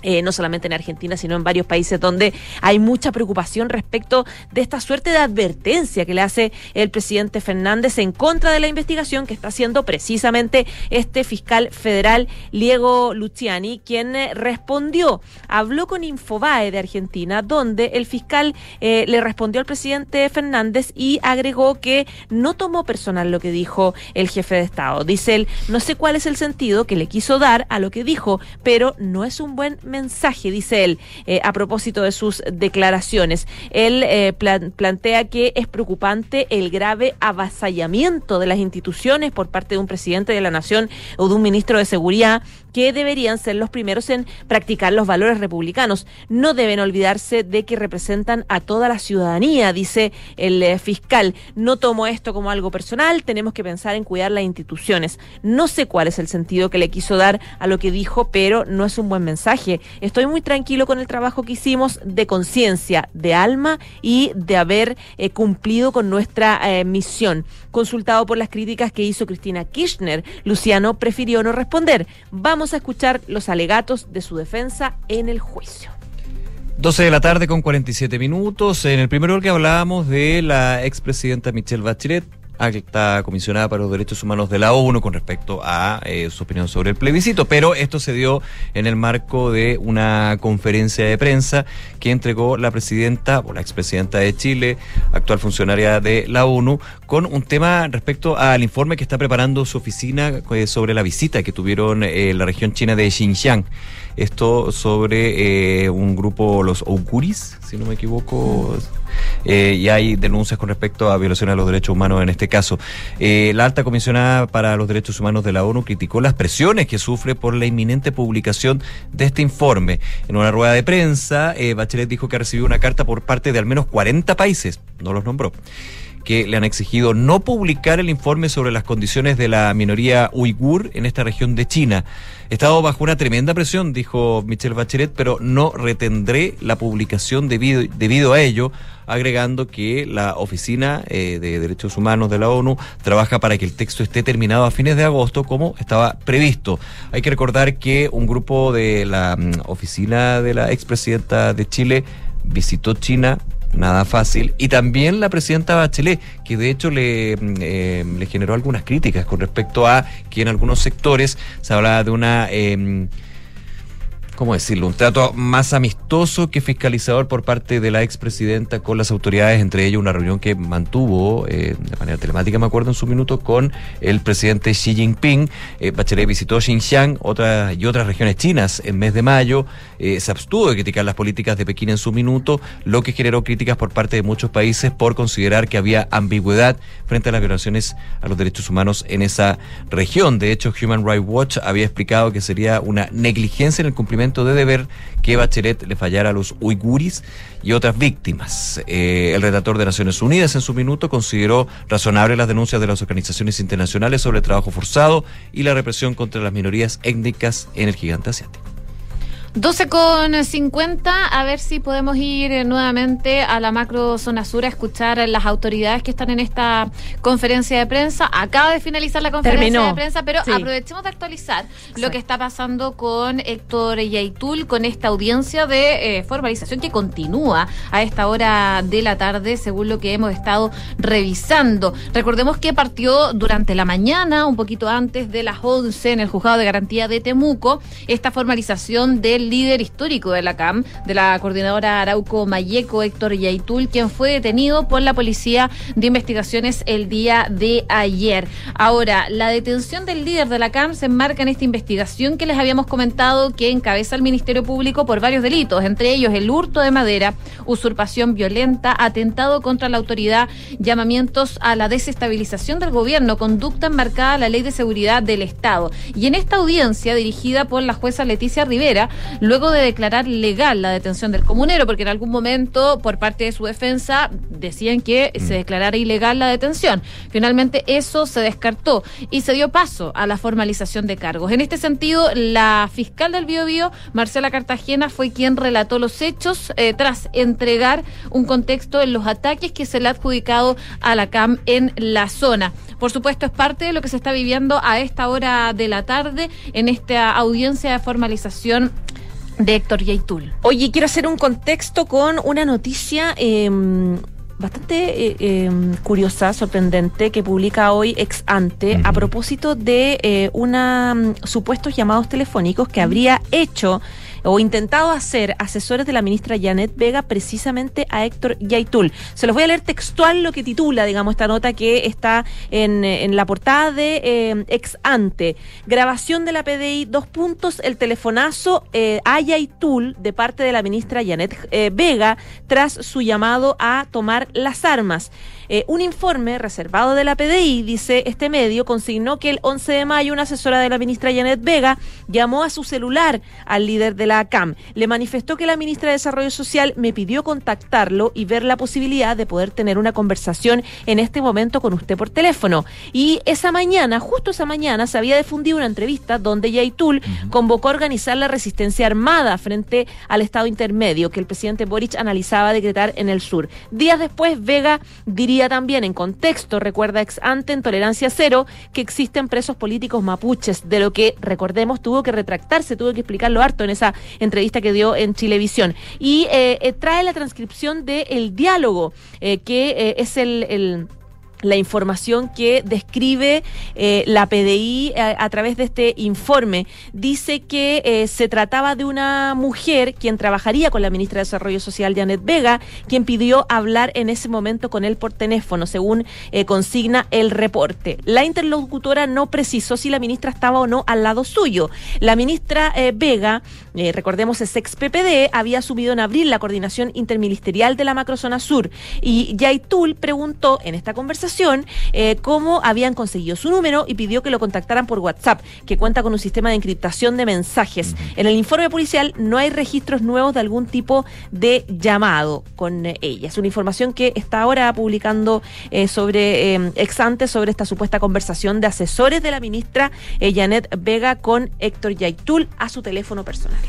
eh, no solamente en Argentina, sino en varios países donde hay mucha preocupación respecto de esta suerte de advertencia que le hace el presidente Fernández en contra de la investigación que está haciendo precisamente este fiscal federal, Diego Luciani, quien eh, respondió, habló con Infobae de Argentina, donde el fiscal eh, le respondió al presidente Fernández y agregó que no tomó personal lo que dijo el jefe de Estado. Dice él, no sé cuál es el sentido que le quiso dar a lo que dijo, pero no es un buen mensaje, dice él, eh, a propósito de sus declaraciones. Él eh, plan- plantea que es preocupante el grave avasallamiento de las instituciones por parte de un presidente de la nación o de un ministro de seguridad que deberían ser los primeros en practicar los valores republicanos. No deben olvidarse de que representan a toda la ciudadanía, dice el eh, fiscal. No tomo esto como algo personal, tenemos que pensar en cuidar las instituciones. No sé cuál es el sentido que le quiso dar a lo que dijo, pero no es un buen mensaje. Estoy muy tranquilo con el trabajo que hicimos de conciencia, de alma y de haber eh, cumplido con nuestra eh, misión. Consultado por las críticas que hizo Cristina Kirchner, Luciano prefirió no responder. Vamos a escuchar los alegatos de su defensa en el juicio. 12 de la tarde con 47 minutos. En el primer bloque hablábamos de la expresidenta Michelle Bachelet. Alta comisionada para los derechos humanos de la ONU con respecto a eh, su opinión sobre el plebiscito, pero esto se dio en el marco de una conferencia de prensa que entregó la presidenta o la expresidenta de Chile, actual funcionaria de la ONU, con un tema respecto al informe que está preparando su oficina eh, sobre la visita que tuvieron eh, la región china de Xinjiang. Esto sobre eh, un grupo, los Ouguris, si no me equivoco, eh, y hay denuncias con respecto a violaciones a los derechos humanos en este caso. Eh, la alta comisionada para los derechos humanos de la ONU criticó las presiones que sufre por la inminente publicación de este informe. En una rueda de prensa, Bachelet dijo que ha recibido una carta por parte de al menos 40 países, no los nombró que le han exigido no publicar el informe sobre las condiciones de la minoría uigur en esta región de China. He estado bajo una tremenda presión, dijo Michelle Bachelet, pero no retendré la publicación debido, debido a ello, agregando que la Oficina eh, de Derechos Humanos de la ONU trabaja para que el texto esté terminado a fines de agosto, como estaba previsto. Hay que recordar que un grupo de la mm, oficina de la expresidenta de Chile visitó China nada fácil. Y también la presidenta Bachelet, que de hecho le, mm, eh, le generó algunas críticas con respecto a que en algunos sectores se hablaba de una... eh, ¿cómo decirlo? Un trato más amistoso que fiscalizador por parte de la expresidenta con las autoridades, entre ellos una reunión que mantuvo eh, de manera telemática, me acuerdo en su minuto, con el presidente Xi Jinping. Eh, Bachelet visitó Xinjiang otras y otras regiones chinas en mes de mayo. Eh, se abstuvo de criticar las políticas de Pekín en su minuto, lo que generó críticas por parte de muchos países por considerar que había ambigüedad frente a las violaciones a los derechos humanos en esa región. De hecho, Human Rights Watch había explicado que sería una negligencia en el cumplimiento de deber que Bachelet le fallara a los uiguris y otras víctimas. Eh, el redactor de Naciones Unidas en su minuto consideró razonable las denuncias de las organizaciones internacionales sobre el trabajo forzado y la represión contra las minorías étnicas en el gigante asiático. 12 con 50, a ver si podemos ir eh, nuevamente a la macro zona sur a escuchar a las autoridades que están en esta conferencia de prensa. Acaba de finalizar la conferencia Terminó. de prensa, pero Sí. aprovechemos de actualizar lo que está pasando con Héctor Yaitul, con esta audiencia de eh, formalización que continúa a esta hora de la tarde, según lo que hemos estado revisando. Recordemos que partió durante la mañana, un poquito antes de las 11, en el juzgado de garantía de Temuco, esta formalización del líder histórico de la CAM, de la coordinadora Arauco Mayeco, Héctor Yaitul, quien fue detenido por la Policía de Investigaciones el día de ayer. Ahora, la detención del líder de la CAM se enmarca en esta investigación que les habíamos comentado que encabeza el Ministerio Público por varios delitos, entre ellos el hurto de madera, usurpación violenta, atentado contra la autoridad, llamamientos a la desestabilización del gobierno, conducta enmarcada a la Ley de Seguridad del Estado. Y en esta audiencia, dirigida por la jueza Leticia Rivera, luego de declarar legal la detención del comunero, porque en algún momento, por parte de su defensa, decían que se declarara ilegal la detención. Finalmente, eso se descartó y se dio paso a la formalización de cargos. En este sentido, la fiscal del Biobío, Marcela Cartagena, fue quien relató los hechos eh, tras entregar un contexto en los ataques que se le ha adjudicado a la CAM en la zona. Por supuesto, es parte de lo que se está viviendo a esta hora de la tarde en esta audiencia de formalización de Héctor Yaitul. Oye, quiero hacer un contexto con una noticia eh, bastante eh, eh, curiosa, sorprendente, que publica hoy ex ante a propósito de eh, una mm, supuestos llamados telefónicos que habría hecho o intentado hacer asesores de la ministra Janet Vega precisamente a Héctor Yaitul. Se los voy a leer textual lo que titula, digamos, esta nota que está en, en la portada de eh, ex ante. Grabación de la PDI, dos puntos, el telefonazo eh, a Yaitul de parte de la ministra Janet eh, Vega tras su llamado a tomar las armas. Eh, un informe reservado de la PDI, dice este medio, consignó que el 11 de mayo una asesora de la ministra Janet Vega llamó a su celular al líder de la CAM. Le manifestó que la ministra de Desarrollo Social me pidió contactarlo y ver la posibilidad de poder tener una conversación en este momento con usted por teléfono. Y esa mañana, justo esa mañana, se había difundido una entrevista donde Yaitul convocó a organizar la resistencia armada frente al Estado intermedio que el presidente Boric analizaba decretar en el sur. Días después, Vega diría también en contexto, recuerda ex ante en tolerancia cero, que existen presos políticos mapuches, de lo que, recordemos, tuvo que retractarse, tuvo que explicarlo harto en esa entrevista que dio en Chilevisión. Y eh, eh, trae la transcripción del diálogo, eh, que es el la información que describe eh, la PDI a, a través de este informe. Dice que eh, se trataba de una mujer quien trabajaría con la ministra de Desarrollo Social, Janet Vega, quien pidió hablar en ese momento con él por teléfono, según eh, consigna el reporte. La interlocutora no precisó si la ministra estaba o no al lado suyo. La ministra eh, Vega, eh, recordemos es ex PPD, había asumido en abril la coordinación interministerial de la macrozona sur y Yaitul preguntó en esta conversación eh, cómo habían conseguido su número y pidió que lo contactaran por WhatsApp, que cuenta con un sistema de encriptación de mensajes. En el informe policial no hay registros nuevos de algún tipo de llamado con ella. Es una información que está ahora publicando eh, sobre eh, ex ante sobre esta supuesta conversación de asesores de la ministra eh, Janet Vega con Héctor Yaitul a su teléfono personal.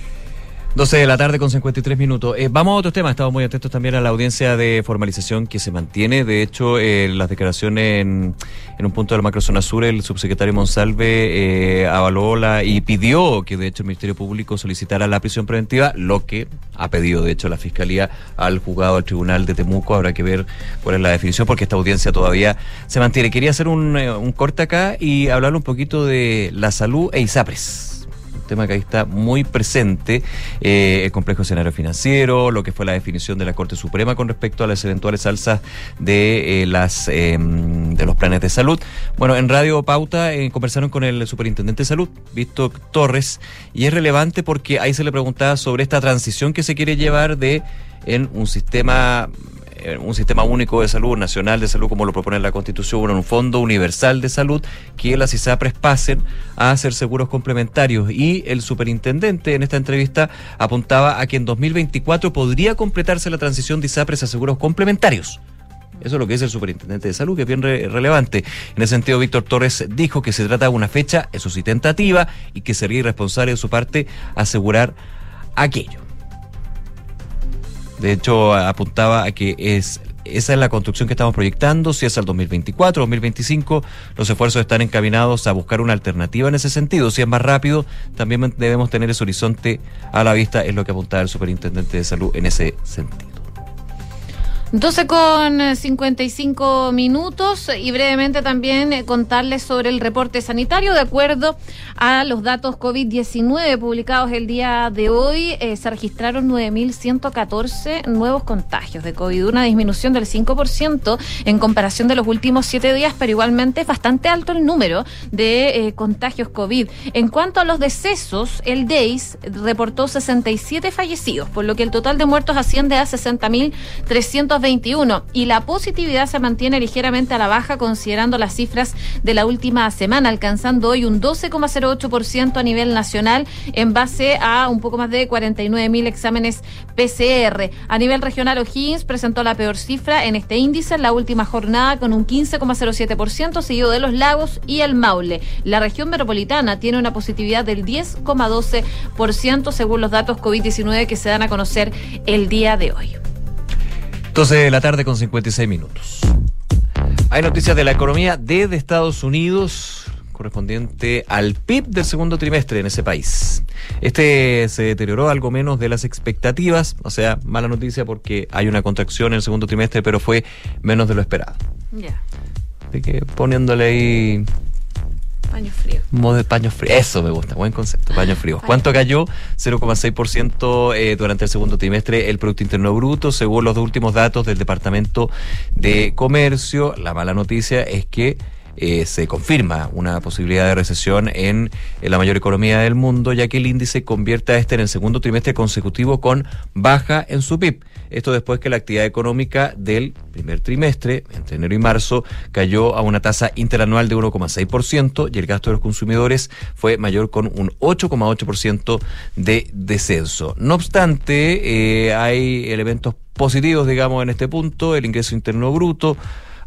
12 de la tarde con 53 minutos. Eh, vamos a otros temas. Estamos muy atentos también a la audiencia de formalización que se mantiene. De hecho, eh, las declaraciones en, en un punto de la macrozona sur, el subsecretario Monsalve eh, avaló la, y pidió que de hecho el Ministerio Público solicitara la prisión preventiva, lo que ha pedido de hecho la Fiscalía al juzgado, al Tribunal de Temuco. Habrá que ver cuál es la definición porque esta audiencia todavía se mantiene. Quería hacer un, eh, un corte acá y hablar un poquito de la salud e ISAPRES tema que ahí está muy presente, eh, el complejo escenario financiero, lo que fue la definición de la Corte Suprema con respecto a las eventuales alzas de eh, las eh, de los planes de salud. Bueno, en Radio Pauta eh, conversaron con el superintendente de salud, Víctor Torres, y es relevante porque ahí se le preguntaba sobre esta transición que se quiere llevar de en un sistema un sistema único de salud, nacional de salud, como lo propone la Constitución, un fondo universal de salud, que las ISAPRES pasen a ser seguros complementarios. Y el superintendente en esta entrevista apuntaba a que en 2024 podría completarse la transición de ISAPRES a seguros complementarios. Eso es lo que dice el superintendente de salud, que es bien re relevante. En ese sentido, Víctor Torres dijo que se trata de una fecha, eso sí, tentativa, y que sería irresponsable de su parte asegurar aquello. De hecho, apuntaba a que es esa es la construcción que estamos proyectando, si es al 2024, 2025, los esfuerzos están encaminados a buscar una alternativa en ese sentido. Si es más rápido, también debemos tener ese horizonte a la vista, es lo que apuntaba el superintendente de salud en ese sentido. 12 con 55 minutos y brevemente también eh, contarles sobre el reporte sanitario. De acuerdo a los datos COVID-19 publicados el día de hoy, eh, se registraron 9.114 nuevos contagios de COVID, una disminución del 5% en comparación de los últimos siete días, pero igualmente es bastante alto el número de eh, contagios COVID. En cuanto a los decesos, el DEIS reportó 67 fallecidos, por lo que el total de muertos asciende a 60.300 21 y la positividad se mantiene ligeramente a la baja considerando las cifras de la última semana, alcanzando hoy un 12,08% a nivel nacional en base a un poco más de 49 mil exámenes PCR. A nivel regional, O'Higgins presentó la peor cifra en este índice en la última jornada con un 15,07%, seguido de los lagos y el Maule. La región metropolitana tiene una positividad del 10,12% según los datos COVID-19 que se dan a conocer el día de hoy. 12 de la tarde con 56 minutos. Hay noticias de la economía desde Estados Unidos correspondiente al PIB del segundo trimestre en ese país. Este se deterioró algo menos de las expectativas, o sea, mala noticia porque hay una contracción en el segundo trimestre, pero fue menos de lo esperado. Ya. Así que poniéndole ahí Paño frío. Modo paño frío. Eso me gusta, buen concepto, paño frío. ¿Cuánto cayó? 0,6% eh, durante el segundo trimestre el Producto Interno Bruto, según los últimos datos del Departamento de Comercio. La mala noticia es que eh, se confirma una posibilidad de recesión en, la mayor economía del mundo, ya que el índice convierte a este en el segundo trimestre consecutivo con baja en su PIB. Esto después que la actividad económica del primer trimestre, entre enero y marzo, cayó a una tasa interanual de 1,6% y el gasto de los consumidores fue mayor con un 8,8% de descenso. No obstante, eh, hay elementos positivos, digamos, en este punto. El ingreso interno bruto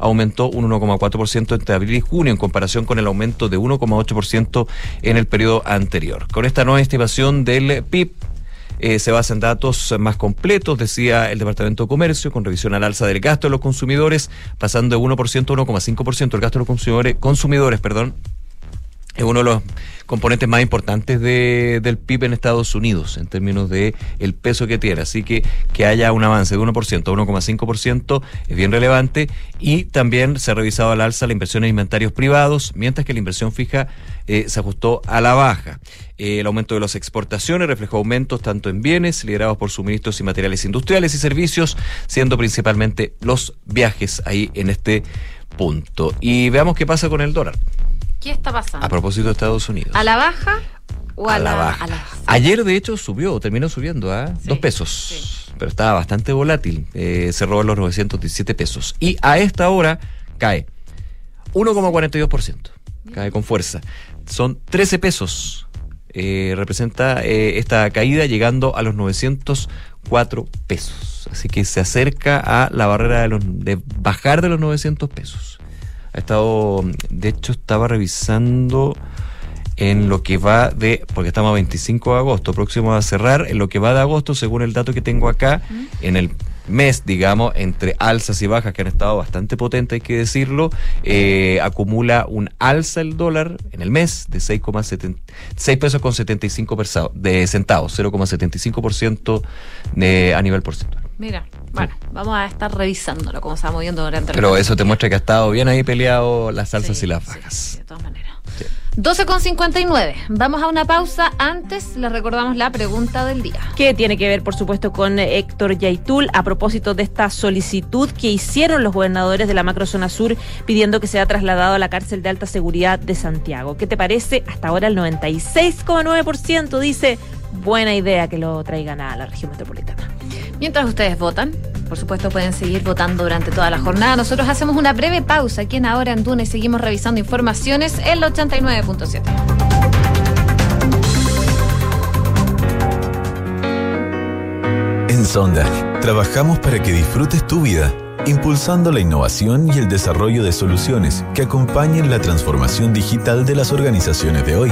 aumentó un 1,4% entre abril y junio en comparación con el aumento de 1,8% en el periodo anterior. Con esta nueva estimación del PIB, eh, se basa en datos más completos, decía el Departamento de Comercio, con revisión al alza del gasto de los consumidores, pasando de 1% a 1,5% el gasto de los consumidores, consumidores perdón, es uno de los componentes más importantes de- del PIB en Estados Unidos en términos de el peso que tiene. Así que que haya un avance de 1% a 1,5% es bien relevante y también se ha revisado al alza la inversión en inventarios privados, mientras que la inversión fija eh, se ajustó a la baja. Eh, el aumento de las exportaciones reflejó aumentos tanto en bienes liderados por suministros y materiales industriales y servicios, siendo principalmente los viajes ahí en este punto. Y veamos qué pasa con el dólar. ¿Qué está pasando? A propósito de Estados Unidos. ¿A la baja o a, A la baja. a la- Ayer, de hecho, subió, terminó subiendo a dos pesos. Pero estaba bastante volátil. Eh, cerró en los 917 pesos. Y a esta hora cae 1,42%. Cae con fuerza. Son 13 pesos. Eh, representa eh, esta caída llegando a los 904 pesos. Así que se acerca a la barrera de, los, de bajar de los 900 pesos. Ha estado, de hecho, estaba revisando en lo que va de, porque estamos a 25 de agosto, próximo a cerrar, en lo que va de agosto, según el dato que tengo acá, en el mes, digamos, entre alzas y bajas que han estado bastante potentes, hay que decirlo, eh, acumula un alza el dólar en el mes de 6,70 6 pesos con 75 persa- de centavos, 0,75% de- a nivel porcentual. Mira, bueno, vamos a estar revisándolo, cómo se va moviendo durante el Pero eso te muestra que ha estado bien ahí peleado las alzas y las bajas. De todas maneras. 12 con 59. Vamos a una pausa. Antes les recordamos la pregunta del día. que tiene que ver, por supuesto, con Héctor Yaitul a propósito de esta solicitud que hicieron los gobernadores de la macrozona sur pidiendo que sea trasladado a la cárcel de alta seguridad de Santiago. ¿Qué te parece? Hasta ahora el 96,9% dice buena idea que lo traigan a la región metropolitana. Mientras ustedes votan, por supuesto pueden seguir votando durante toda la jornada. Nosotros hacemos una breve pausa aquí en Ahora en Duna y seguimos revisando informaciones en el 89.7. En Sonda, trabajamos para que disfrutes tu vida, impulsando la innovación y el desarrollo de soluciones que acompañen la transformación digital de las organizaciones de hoy.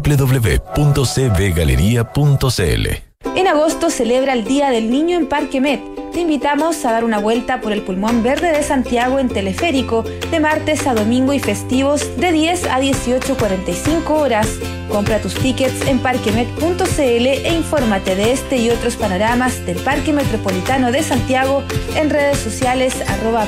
www.cbgalería.cl. En agosto celebra el Día del Niño en Parque Met. Te invitamos a dar una vuelta por el pulmón verde de Santiago en teleférico de martes a domingo y festivos de 10 a 18.45 horas. Compra tus tickets en parquemet.cl e infórmate de este y otros panoramas del Parque Metropolitano de Santiago en redes sociales arroba.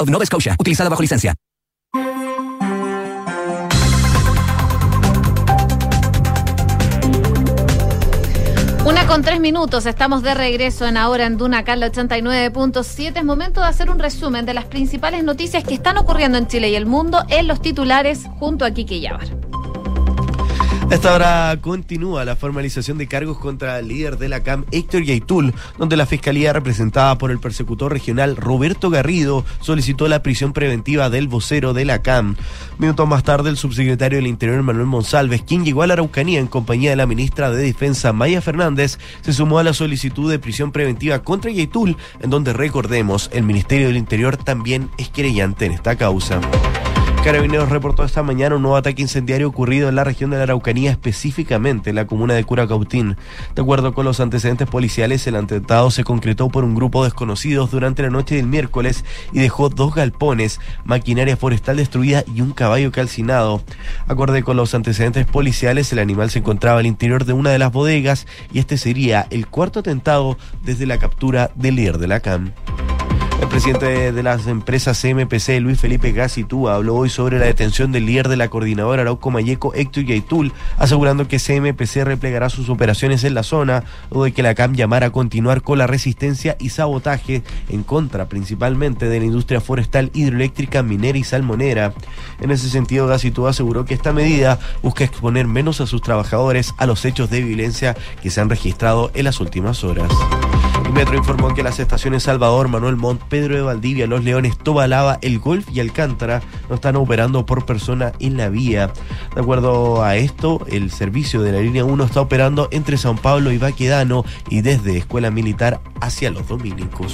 of Nova Scotia, utilizada bajo licencia. Una con tres minutos, estamos de regreso en Ahora en Duna, acá en la 89.7. Es momento de hacer un resumen de las principales noticias que están ocurriendo en Chile y el mundo en los titulares junto a Kike Yabar. A esta hora continúa la formalización de cargos contra el líder de la CAM, Héctor Yaitul, donde la fiscalía representada por el persecutor regional Roberto Garrido solicitó la prisión preventiva del vocero de la CAM. Minutos más tarde, el subsecretario del Interior Manuel Monsalves, quien llegó a la Araucanía en compañía de la ministra de Defensa Maya Fernández, se sumó a la solicitud de prisión preventiva contra Yaitul, en donde recordemos, el Ministerio del Interior también es querellante en esta causa. Carabineros reportó esta mañana un nuevo ataque incendiario ocurrido en la región de la Araucanía, específicamente en la comuna de Curacautín. De acuerdo con los antecedentes policiales, el atentado se concretó por un grupo de desconocidos durante la noche del miércoles y dejó dos galpones, maquinaria forestal destruida y un caballo calcinado. Acorde con los antecedentes policiales, el animal se encontraba al interior de una de las bodegas y este sería el cuarto atentado desde la captura del líder de la CAM. El presidente de las empresas CMPC, Luis Felipe Gacitúa, habló hoy sobre la detención del líder de la coordinadora Arauco Mayeco, Héctor Yaitul, asegurando que CMPC replegará sus operaciones en la zona, o de que la CAM llamara a continuar con la resistencia y sabotaje en contra principalmente de la industria forestal, hidroeléctrica, minera y salmonera. En ese sentido, Gacitúa aseguró que esta medida busca exponer menos a sus trabajadores a los hechos de violencia que se han registrado en las últimas horas. Metro informó que las estaciones Salvador, Manuel Montt, Pedro de Valdivia, Los Leones, Tobalaba, El Golf y Alcántara no están operando por persona en la vía. De acuerdo a esto, el servicio de la línea 1 está operando entre San Pablo y Baquedano y desde Escuela Militar hacia los Dominicos.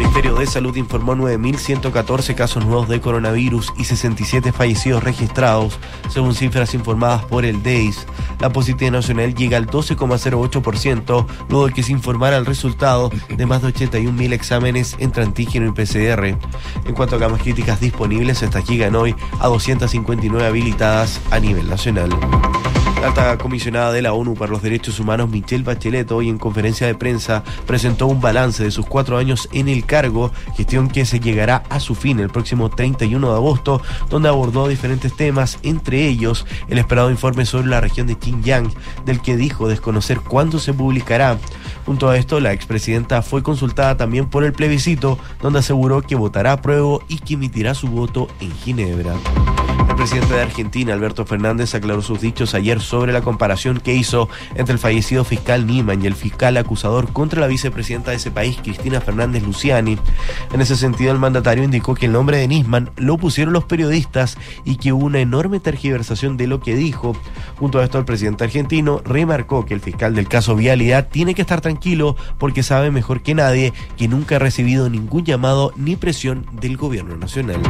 El Ministerio de Salud informó 9.114 casos nuevos de coronavirus y 67 fallecidos registrados, según cifras informadas por el DEIS. La positividad nacional llega al 12,08%, luego de que se informara el resultado de más de 81.000 exámenes entre antígeno y PCR. En cuanto a camas críticas disponibles, estas llegan hoy a 259 habilitadas a nivel nacional. La alta comisionada de la ONU para los Derechos Humanos, Michelle Bachelet, hoy en conferencia de prensa presentó un balance de sus cuatro años en el cargo, gestión que se llegará a su fin el próximo 31 de agosto, donde abordó diferentes temas, entre ellos el esperado informe sobre la región de Xinjiang, del que dijo desconocer cuándo se publicará. Junto a esto, la expresidenta fue consultada también por el plebiscito, donde aseguró que votará a prueba y que emitirá su voto en Ginebra. El presidente de Argentina, Alberto Fernández, aclaró sus dichos ayer sobre la comparación que hizo entre el fallecido fiscal Niman y el fiscal acusador contra la vicepresidenta de ese país, Cristina Fernández Luciani. En ese sentido, el mandatario indicó que el nombre de Nisman lo pusieron los periodistas y que hubo una enorme tergiversación de lo que dijo. Junto a esto, el presidente argentino remarcó que el fiscal del caso Vialidad tiene que estar tranquilo porque sabe mejor que nadie que nunca ha recibido ningún llamado ni presión del gobierno nacional.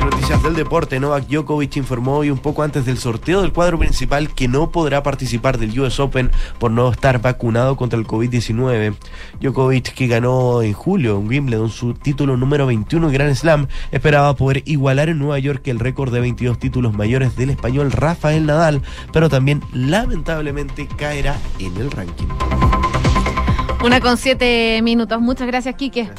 Noticias del deporte, Novak Djokovic informó hoy un poco antes del sorteo del cuadro principal que no podrá participar del US Open por no estar vacunado contra el COVID-19. Djokovic, que ganó en julio en Wimbledon su título número 21 en Grand Slam, esperaba poder igualar en Nueva York el récord de 22 títulos mayores del español Rafael Nadal, pero también lamentablemente caerá en el ranking. Una con siete minutos. Muchas gracias, Quique.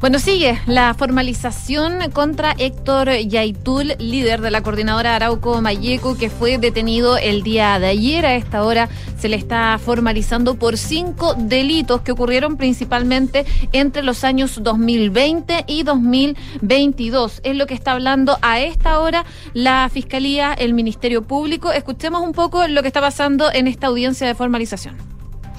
Bueno, sigue la formalización contra Héctor Yaitul, líder de la coordinadora Arauco Mayeco, que fue detenido el día de ayer. A esta hora se le está formalizando por cinco delitos que ocurrieron principalmente entre los años 2020 y 2022. Es lo que está hablando a esta hora la Fiscalía, el Ministerio Público. Escuchemos un poco lo que está pasando en esta audiencia de formalización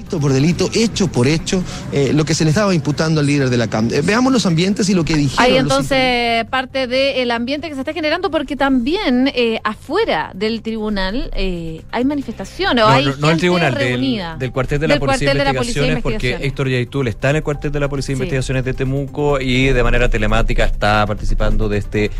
por delito, hecho por hecho, eh, lo que se le estaba imputando al líder de la CAM. Eh, veamos los ambientes y lo que dijeron. Hay los entonces parte del ambiente que se está generando porque también eh, afuera del tribunal eh, hay manifestaciones o No, hay no, no el gente tribunal, reunida. del, del cuartel de la Del Policía cuartel de de la Policía de Investigaciones, porque Investigaciones. Héctor Yaitul está en el cuartel de la Policía de Sí. Investigaciones de Temuco y de manera telemática está participando de este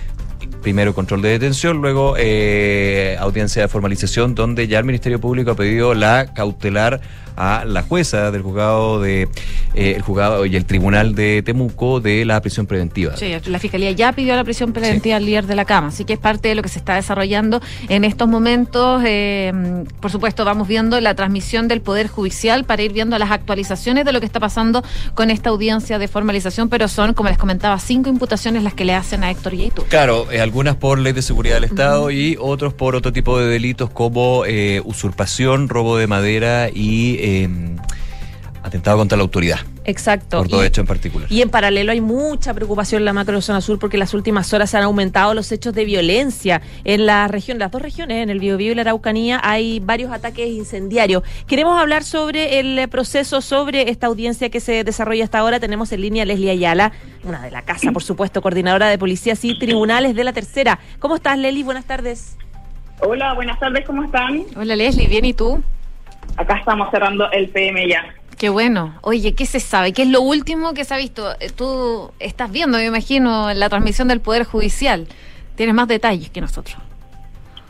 primero control de detención, luego eh, audiencia de formalización, donde ya el Ministerio Público ha pedido la cautelar a la jueza del juzgado de eh, el juzgado y el tribunal de Temuco de la prisión preventiva. Sí, la fiscalía ya pidió la prisión preventiva al líder de la cama, así que es parte de lo que se está desarrollando en estos momentos. Eh, por supuesto, vamos viendo la transmisión del Poder Judicial para ir viendo las actualizaciones de lo que está pasando con esta audiencia de formalización, pero son, como les comentaba, cinco imputaciones las que le hacen a Héctor Yaitu. Claro, eh, algunas por ley de seguridad del Estado y otros por otro tipo de delitos como usurpación, robo de madera y eh, atentado contra la autoridad. Exacto. Por dos Y- hechos en particular. Y en paralelo hay mucha preocupación en la macro zona sur porque en las últimas horas se han aumentado los hechos de violencia en la región, las dos regiones, en el Biobío y la Araucanía, hay varios ataques incendiarios. Queremos hablar sobre el eh, proceso, sobre esta audiencia que se desarrolla hasta ahora. Tenemos en línea a Leslie Ayala, una de la casa, por supuesto, coordinadora de policías y tribunales de la tercera. ¿Cómo estás, Leslie? Buenas tardes. Hola, buenas tardes, ¿cómo están? Hola Leslie, ¿bien y tú? Acá estamos cerrando el PM ya. Qué bueno. Oye, ¿qué se sabe? ¿Qué es lo último que se ha visto? Eh, Tú estás viendo, me imagino, la transmisión del Poder Judicial. Tienes más detalles que nosotros.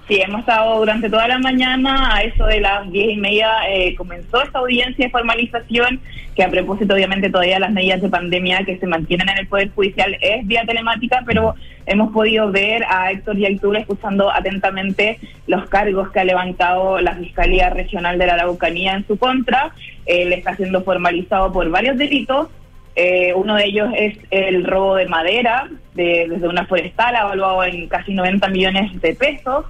Sí, hemos estado durante toda la mañana, a eso de las diez y media eh, comenzó esta audiencia de formalización, que a propósito obviamente todavía las medidas de pandemia que se mantienen en el Poder Judicial es vía telemática, pero hemos podido ver a Héctor Yaitul escuchando atentamente los cargos que ha levantado la Fiscalía Regional de la Araucanía en su contra. Él está siendo formalizado por varios delitos, eh, uno de ellos es el robo de madera de- desde una forestal, evaluado en casi 90 millones de pesos.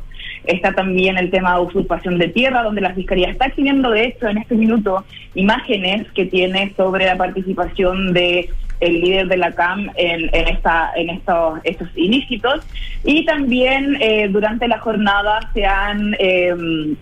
Está también el tema de usurpación de tierra, donde la Fiscalía está exhibiendo, de hecho, en este minuto, imágenes que tiene sobre la participación de el líder de la CAM en, esta en estos estos ilícitos. Y también eh, durante la jornada se han eh,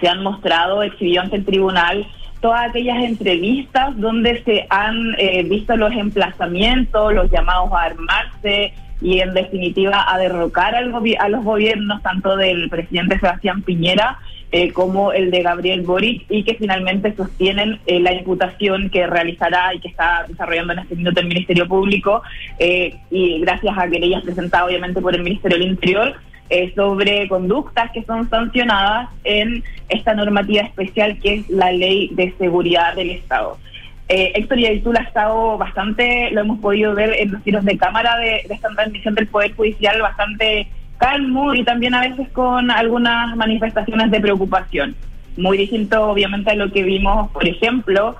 se han mostrado exhibido ante el tribunal todas aquellas entrevistas donde se han eh, visto los emplazamientos, los llamados a armarse y en definitiva a derrocar al a los gobiernos tanto del presidente Sebastián Piñera eh, como el de Gabriel Boric y que finalmente sostienen eh, la imputación que realizará y que está desarrollando en este minuto el Ministerio Público eh, y gracias a querellas presentadas obviamente por el Ministerio del Interior sobre conductas que son sancionadas en esta normativa especial que es la Ley de Seguridad del Estado. Eh, Héctor Yaitul ha estado bastante, lo hemos podido ver en los tiros de cámara de, de esta transmisión del Poder Judicial, bastante calmo y también a veces con algunas manifestaciones de preocupación. Muy distinto, obviamente, a lo que vimos, por ejemplo,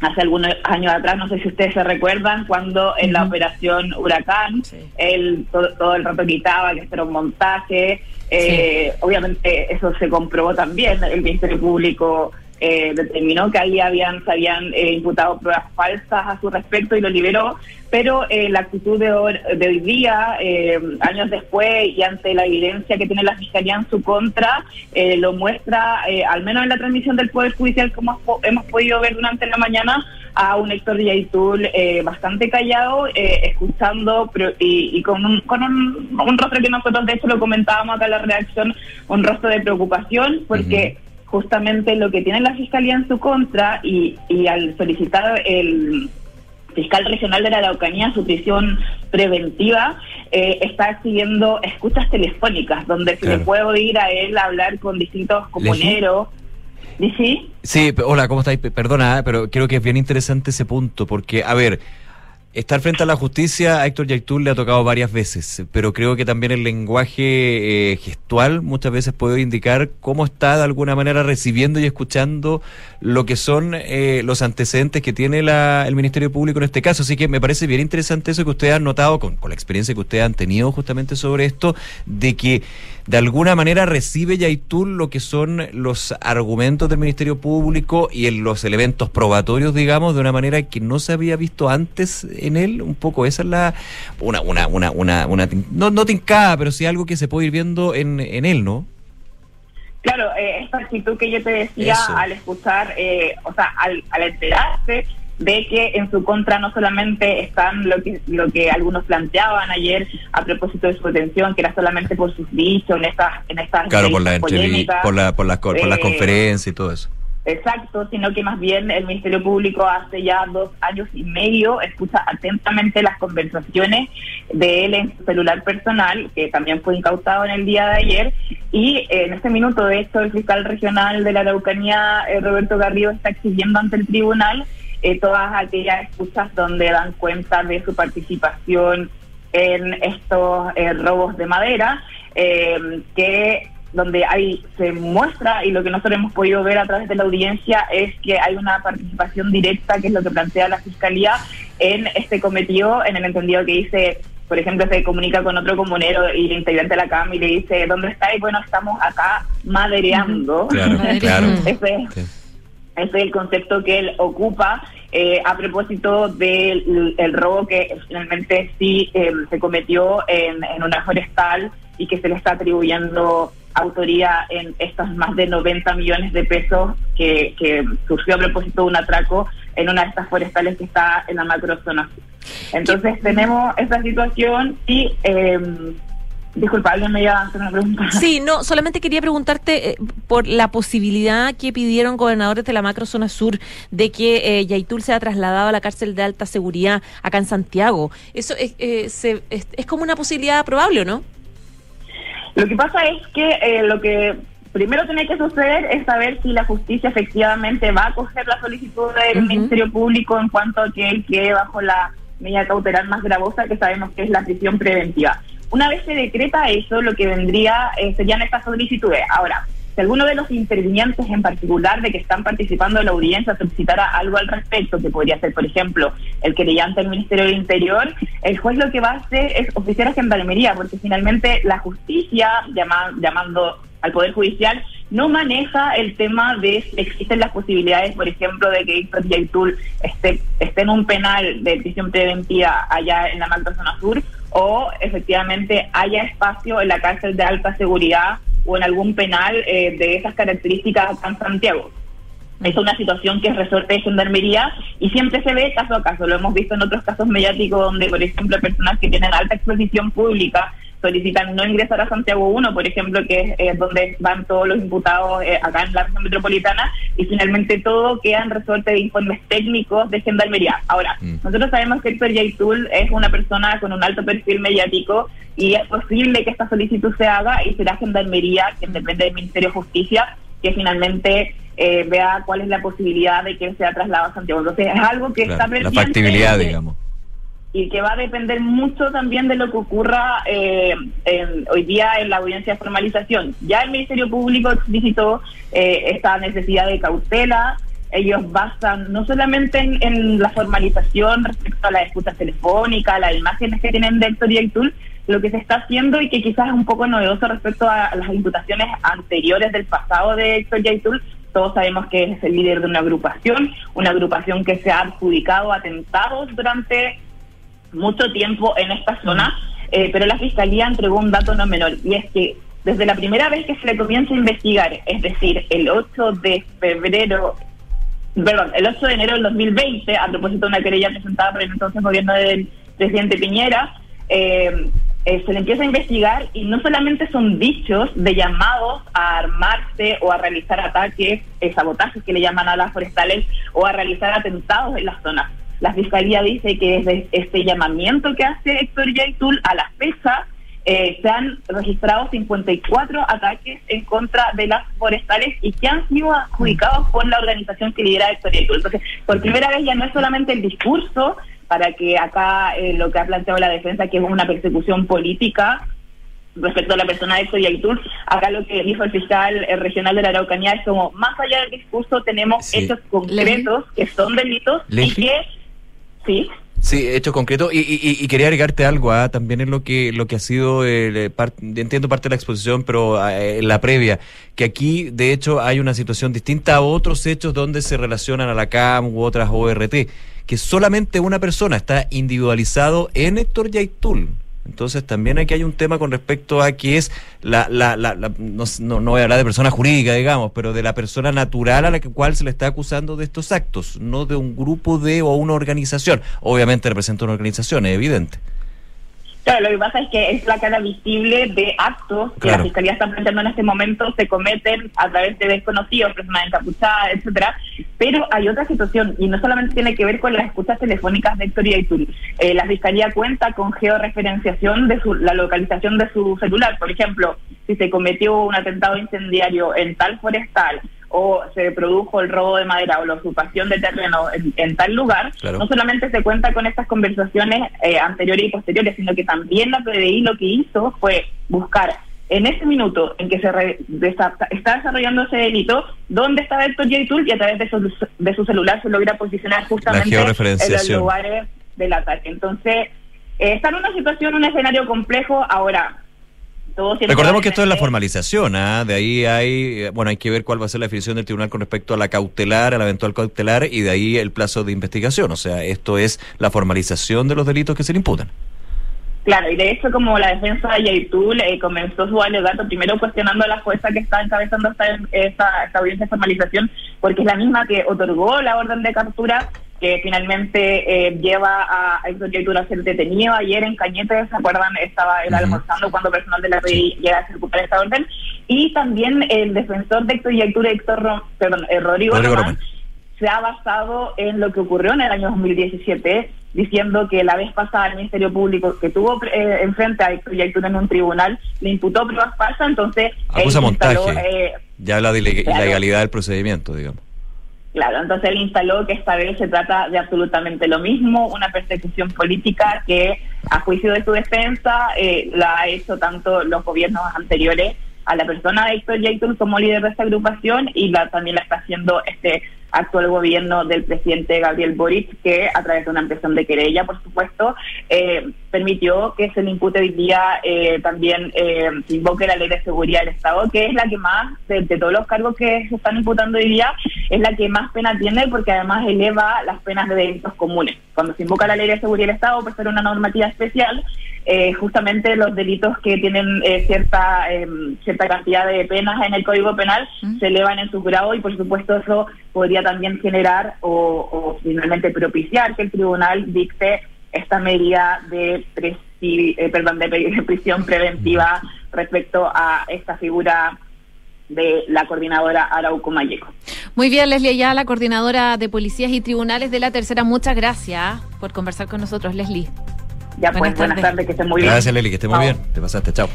hace algunos años atrás, no sé si ustedes se recuerdan, cuando en la operación Huracán, él todo, todo el rato gritaba que esto era un montaje. Eh, Obviamente eso se comprobó también, el Ministerio Público eh, determinó que ahí habían, se habían eh, imputado pruebas falsas a su respecto y lo liberó, pero eh, la actitud de, hoy- de hoy día, eh, años después y ante la evidencia que tiene la Fiscalía en su contra, lo muestra, al menos en la transmisión del Poder Judicial, como hemos po- hemos podido ver durante la mañana, a un Héctor Yaitul bastante callado, escuchando pero- y, y con, un, con un, un rostro que nosotros, de hecho, lo comentábamos acá en la reacción, un rostro de preocupación, porque justamente lo que tiene la Fiscalía en su contra y, y al solicitar el fiscal regional de la Araucanía su prisión preventiva eh, está exhibiendo escuchas telefónicas donde se le puede oír a él hablar con distintos comuneros. ¿Y sí? Sí, hola, ¿cómo estáis? Pe- Perdona, pero creo que es bien interesante ese punto, porque, a ver, estar frente a la justicia a Héctor Yaitul le ha tocado varias veces, pero creo que también el lenguaje eh, gestual muchas veces puede indicar cómo está de alguna manera recibiendo y escuchando lo que son eh, los antecedentes que tiene la- el Ministerio Público en este caso. Así que me parece bien interesante eso que ustedes han notado con, con la experiencia que ustedes han tenido justamente sobre esto, de que de alguna manera recibe Yaitul lo que son los argumentos del Ministerio Público y en los elementos probatorios, digamos, de una manera que no se había visto antes en él. Un poco esa es la. Una, una, una, una, una no, no tincada, pero sí algo que se puede ir viendo en, en él, ¿no? Claro, eh, esta actitud que yo te decía Eso. al escuchar, eh, o sea, al, al enterarse de que en su contra no solamente están lo que lo que algunos planteaban ayer a propósito de su detención, que era solamente por sus dichos en estas en estas Claro, por la entrevista, por la, por las por las eh, conferencias y todo eso. Exacto, sino que más bien el Ministerio Público hace ya dos años y medio escucha atentamente las conversaciones de él en su celular personal, que también fue incautado en el día de ayer, y en este minuto, de hecho, el fiscal regional de la Araucanía, eh, Roberto Garrido, está exigiendo ante el tribunal eh, todas aquellas escuchas donde dan cuenta de su participación en estos eh, robos de madera, eh, que donde hay se muestra y lo que nosotros hemos podido ver a través de la audiencia es que hay una participación directa, que es lo que plantea la fiscalía en este cometido, en el entendido que dice, por ejemplo, se comunica con otro comunero y el integrante de la CAM y le dice, ¿dónde está? Y bueno, estamos acá madereando. Claro, claro. Ese- ese es el concepto que él ocupa eh, a propósito del el robo que finalmente sí eh, se cometió en, en una forestal y que se le está atribuyendo autoría en estos más de 90 millones de pesos que, que surgió a propósito de un atraco en una de estas forestales que está en la macrozona. Entonces tenemos esa situación y... Eh, disculpa, alguien me iba a hacer una pregunta. Sí, no, solamente quería preguntarte eh, por la posibilidad que pidieron gobernadores de la macrozona sur de que eh, Yaitul sea trasladado a la cárcel de alta seguridad acá en Santiago. ¿Eso es, eh, se- es, es como una posibilidad probable o no? Lo que pasa es que eh, lo que primero tiene que suceder es saber si la justicia efectivamente va a acoger la solicitud del Ministerio Público en cuanto a que él quede bajo la medida cautelar más gravosa que sabemos que es la prisión preventiva. Una vez se decreta eso, lo que vendría eh, serían estas solicitudes. Ahora, si alguno de los intervinientes en particular de que están participando en la audiencia solicitara algo al respecto, que podría ser, por ejemplo, el querellante del Ministerio del Interior, el juez lo que va a hacer es oficiar a gendarmería, porque finalmente la justicia, llama- llamando al Poder Judicial, no maneja el tema de si existen las posibilidades, por ejemplo, de que Héctor Yaitul esté, esté en un penal de prisión preventiva allá en la Macro Zona Sur o efectivamente haya espacio en la cárcel de alta seguridad o en algún penal eh, de esas características acá en Santiago. Es una situación que es resorte de gendarmería y siempre se ve caso a caso. Lo hemos visto en otros casos mediáticos donde, por ejemplo, personas que tienen alta exposición pública solicitan no ingresar a Santiago 1, por ejemplo, que es eh, donde van todos los imputados eh, acá en la región metropolitana, y finalmente todo queda en resorte de informes técnicos de gendarmería. Ahora, nosotros sabemos que Héctor Yaitul es una persona con un alto perfil mediático y es posible que esta solicitud se haga y será gendarmería, que depende del Ministerio de Justicia, que finalmente eh, vea cuál es la posibilidad de que él sea trasladado a Santiago. Entonces, es algo que Claro, está la factibilidad, digamos. Y que va a depender mucho también de lo que ocurra eh, hoy día en la audiencia de formalización. Ya el Ministerio Público explicitó eh, esta necesidad de cautela. Ellos basan no solamente en, en la formalización respecto a la escucha telefónica, las imágenes que tienen de Héctor y lo que se está haciendo y que quizás es un poco novedoso respecto a, las imputaciones anteriores del pasado de Héctor Yaitul, todos sabemos que es el líder de una agrupación, una agrupación que se ha adjudicado atentados durante mucho tiempo en esta zona, eh, pero la Fiscalía entregó un dato no menor, y es que desde la primera vez que se le comienza a investigar, es decir, el 8 de febrero, perdón, el 8 de enero del 2020, a propósito de una querella presentada por el entonces gobierno del presidente Piñera, eh, eh, se le empieza a investigar y no solamente son dichos de llamados a armarse o a realizar ataques, eh, sabotajes que le llaman a las forestales o a realizar atentados en las zonas. La fiscalía dice que desde este llamamiento que hace Héctor Yaitul a la fecha eh, se han registrado 54 ataques en contra de las forestales y que han sido adjudicados por la organización que lidera Héctor Yaitul. Entonces, por primera vez ya no es solamente el discurso para que acá eh, lo que ha planteado la defensa, que es una persecución política respecto a la persona de Héctor Yaitul, acá lo que dijo el fiscal eh, regional de la Araucanía es como, más allá del discurso tenemos Sí. hechos concretos que son delitos y que, sí, Sí, hecho concreto. Y, y- quería agregarte algo ah, también en lo que lo que ha sido, eh, par- entiendo parte de la exposición, pero eh, en la previa, que aquí de hecho hay una situación distinta a otros hechos donde se relacionan a la CAM u otras ORT, que solamente una persona está individualizado en Héctor Yaitul. Entonces también aquí hay un tema con respecto a que es la, la, la, la- no, no- voy a hablar de persona jurídica, digamos, pero de la persona natural a la cual se le está acusando de estos actos, no de un grupo de o una organización. Obviamente representa una organización, es evidente. Claro, lo que pasa es que es la cara visible de actos que la Fiscalía está planteando en este momento se cometen a través de desconocidos, personas encapuchadas, etcétera. Pero hay otra situación, y no solamente tiene que ver con las escuchas telefónicas de Héctor Yaitul. Eh, la Fiscalía cuenta con georreferenciación de su, la localización de su celular. Por ejemplo, si se cometió un atentado incendiario en tal forestal o se produjo el robo de madera o la ocupación de terreno en, en tal lugar, Claro. no solamente se cuenta con estas conversaciones eh, anteriores y posteriores, sino que también la PDI lo que hizo fue buscar en ese minuto en que se re- desa- está desarrollando ese delito, dónde estaba Héctor Yaitul y a través de su, de su celular se logra posicionar justamente en los lugares del ataque. Entonces, eh, está en una situación, un escenario complejo. Ahora, todo Recordemos que esto es la formalización, ¿ah? de ahí hay, eh, bueno, hay que ver cuál va a ser la definición del tribunal con respecto a la cautelar, a la eventual cautelar y de ahí el plazo de investigación. O sea, esto es la formalización de los delitos que se le imputan. Claro, y de hecho como la defensa de Yaitul eh, comenzó su alegato primero cuestionando a la jueza que está encabezando esta, esta, esta audiencia de formalización, porque es la misma que otorgó la orden de captura que finalmente eh, lleva a Héctor Yaitul a ser detenido. Ayer en Cañete, ¿se acuerdan? Estaba él almorzando cuando personal de la PDI llega a ejecutar esta orden. Y también el defensor de Héctor Yaitul, Héctor, perdón, eh, Rodrigo, Rodrigo Román, Román. se ha basado en lo que ocurrió en el año 2017, diciendo que la vez pasada el Ministerio Público que tuvo eh, enfrente a Héctor Yaitul en un tribunal le imputó pruebas falsas, entonces Acusa instaló, montaje. eh, Ya habla de ile- Claro. ilegalidad del procedimiento, digamos. Claro, entonces él instaló que esta vez se trata de absolutamente lo mismo, una persecución política que, a juicio de su defensa, eh, la ha hecho tanto los gobiernos anteriores a la persona de Héctor Yaitul como líder de esta agrupación y la, también la está haciendo este actual gobierno del presidente Gabriel Boric, que a través de una ampliación de querella, por supuesto, eh, permitió que se le impute hoy día eh, también, eh, se invoque la ley de seguridad del Estado, que es la que más, de, de todos los cargos que se están imputando hoy día, es la que más pena tiene porque además eleva las penas de delitos comunes. Cuando se invoca la ley de seguridad del Estado, por ser una normativa especial, eh, justamente los delitos que tienen eh, cierta eh, cierta cantidad de penas en el Código Penal se elevan en su grado y por supuesto eso podría también generar o, o finalmente propiciar que el tribunal dicte esta medida de, presi- eh, perdón, de prisión preventiva respecto a esta figura de la coordinadora Arauco Mayeco. Muy bien, Leslie Ayala, coordinadora de policías y tribunales de la tercera. Muchas gracias por conversar con nosotros, Leslie. Ya pues, buenas tardes, que estén muy bien. Gracias, Leli, que esté muy bien. Te pasaste, chao.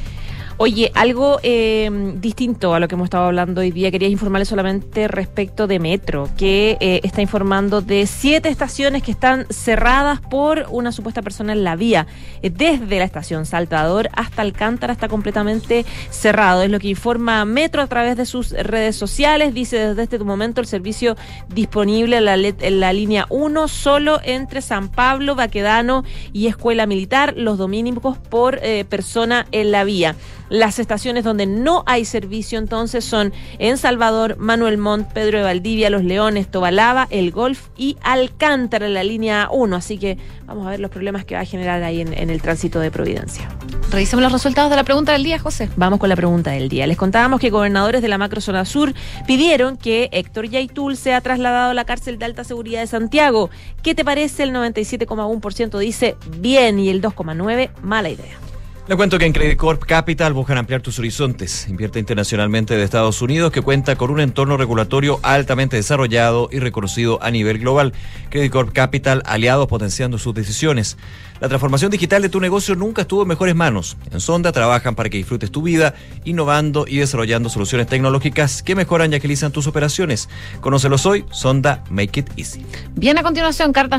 Oye, algo eh, distinto a lo que hemos estado hablando hoy día. Quería informarles solamente respecto de Metro, que eh, está informando de siete estaciones que están cerradas por una supuesta persona en la vía. Eh, desde la estación Saltador hasta Alcántara está completamente cerrado. Es lo que informa Metro a través de sus redes sociales. Dice desde este momento el servicio disponible en la, en la línea 1 solo entre San Pablo, Baquedano y Escuela Militar, los dominicos por eh, persona en la vía. Las estaciones donde no hay servicio entonces son en Salvador, Manuel Montt, Pedro de Valdivia, Los Leones, Tobalaba, El Golf y Alcántara en la línea 1. Así que vamos a ver los problemas que va a generar ahí en, en el tránsito de Providencia. Revisemos los resultados de la pregunta del día, José. Vamos con la pregunta del día. Les contábamos que gobernadores de la macrozona sur pidieron que Héctor Yaitul sea trasladado a la cárcel de alta seguridad de Santiago. ¿Qué te parece? El 97,1% dice bien y el 2,9% mala idea. Le cuento que en Credit Corp Capital buscan ampliar tus horizontes. Invierte internacionalmente de Estados Unidos que cuenta con un entorno regulatorio altamente desarrollado y reconocido a nivel global. Credit Corp Capital, aliados potenciando sus decisiones. La transformación digital de tu negocio nunca estuvo en mejores manos. En Sonda trabajan para que disfrutes tu vida, innovando y desarrollando soluciones tecnológicas que mejoran y agilizan tus operaciones. Conócelos hoy, Sonda Make It Easy. Bien, a continuación, cartas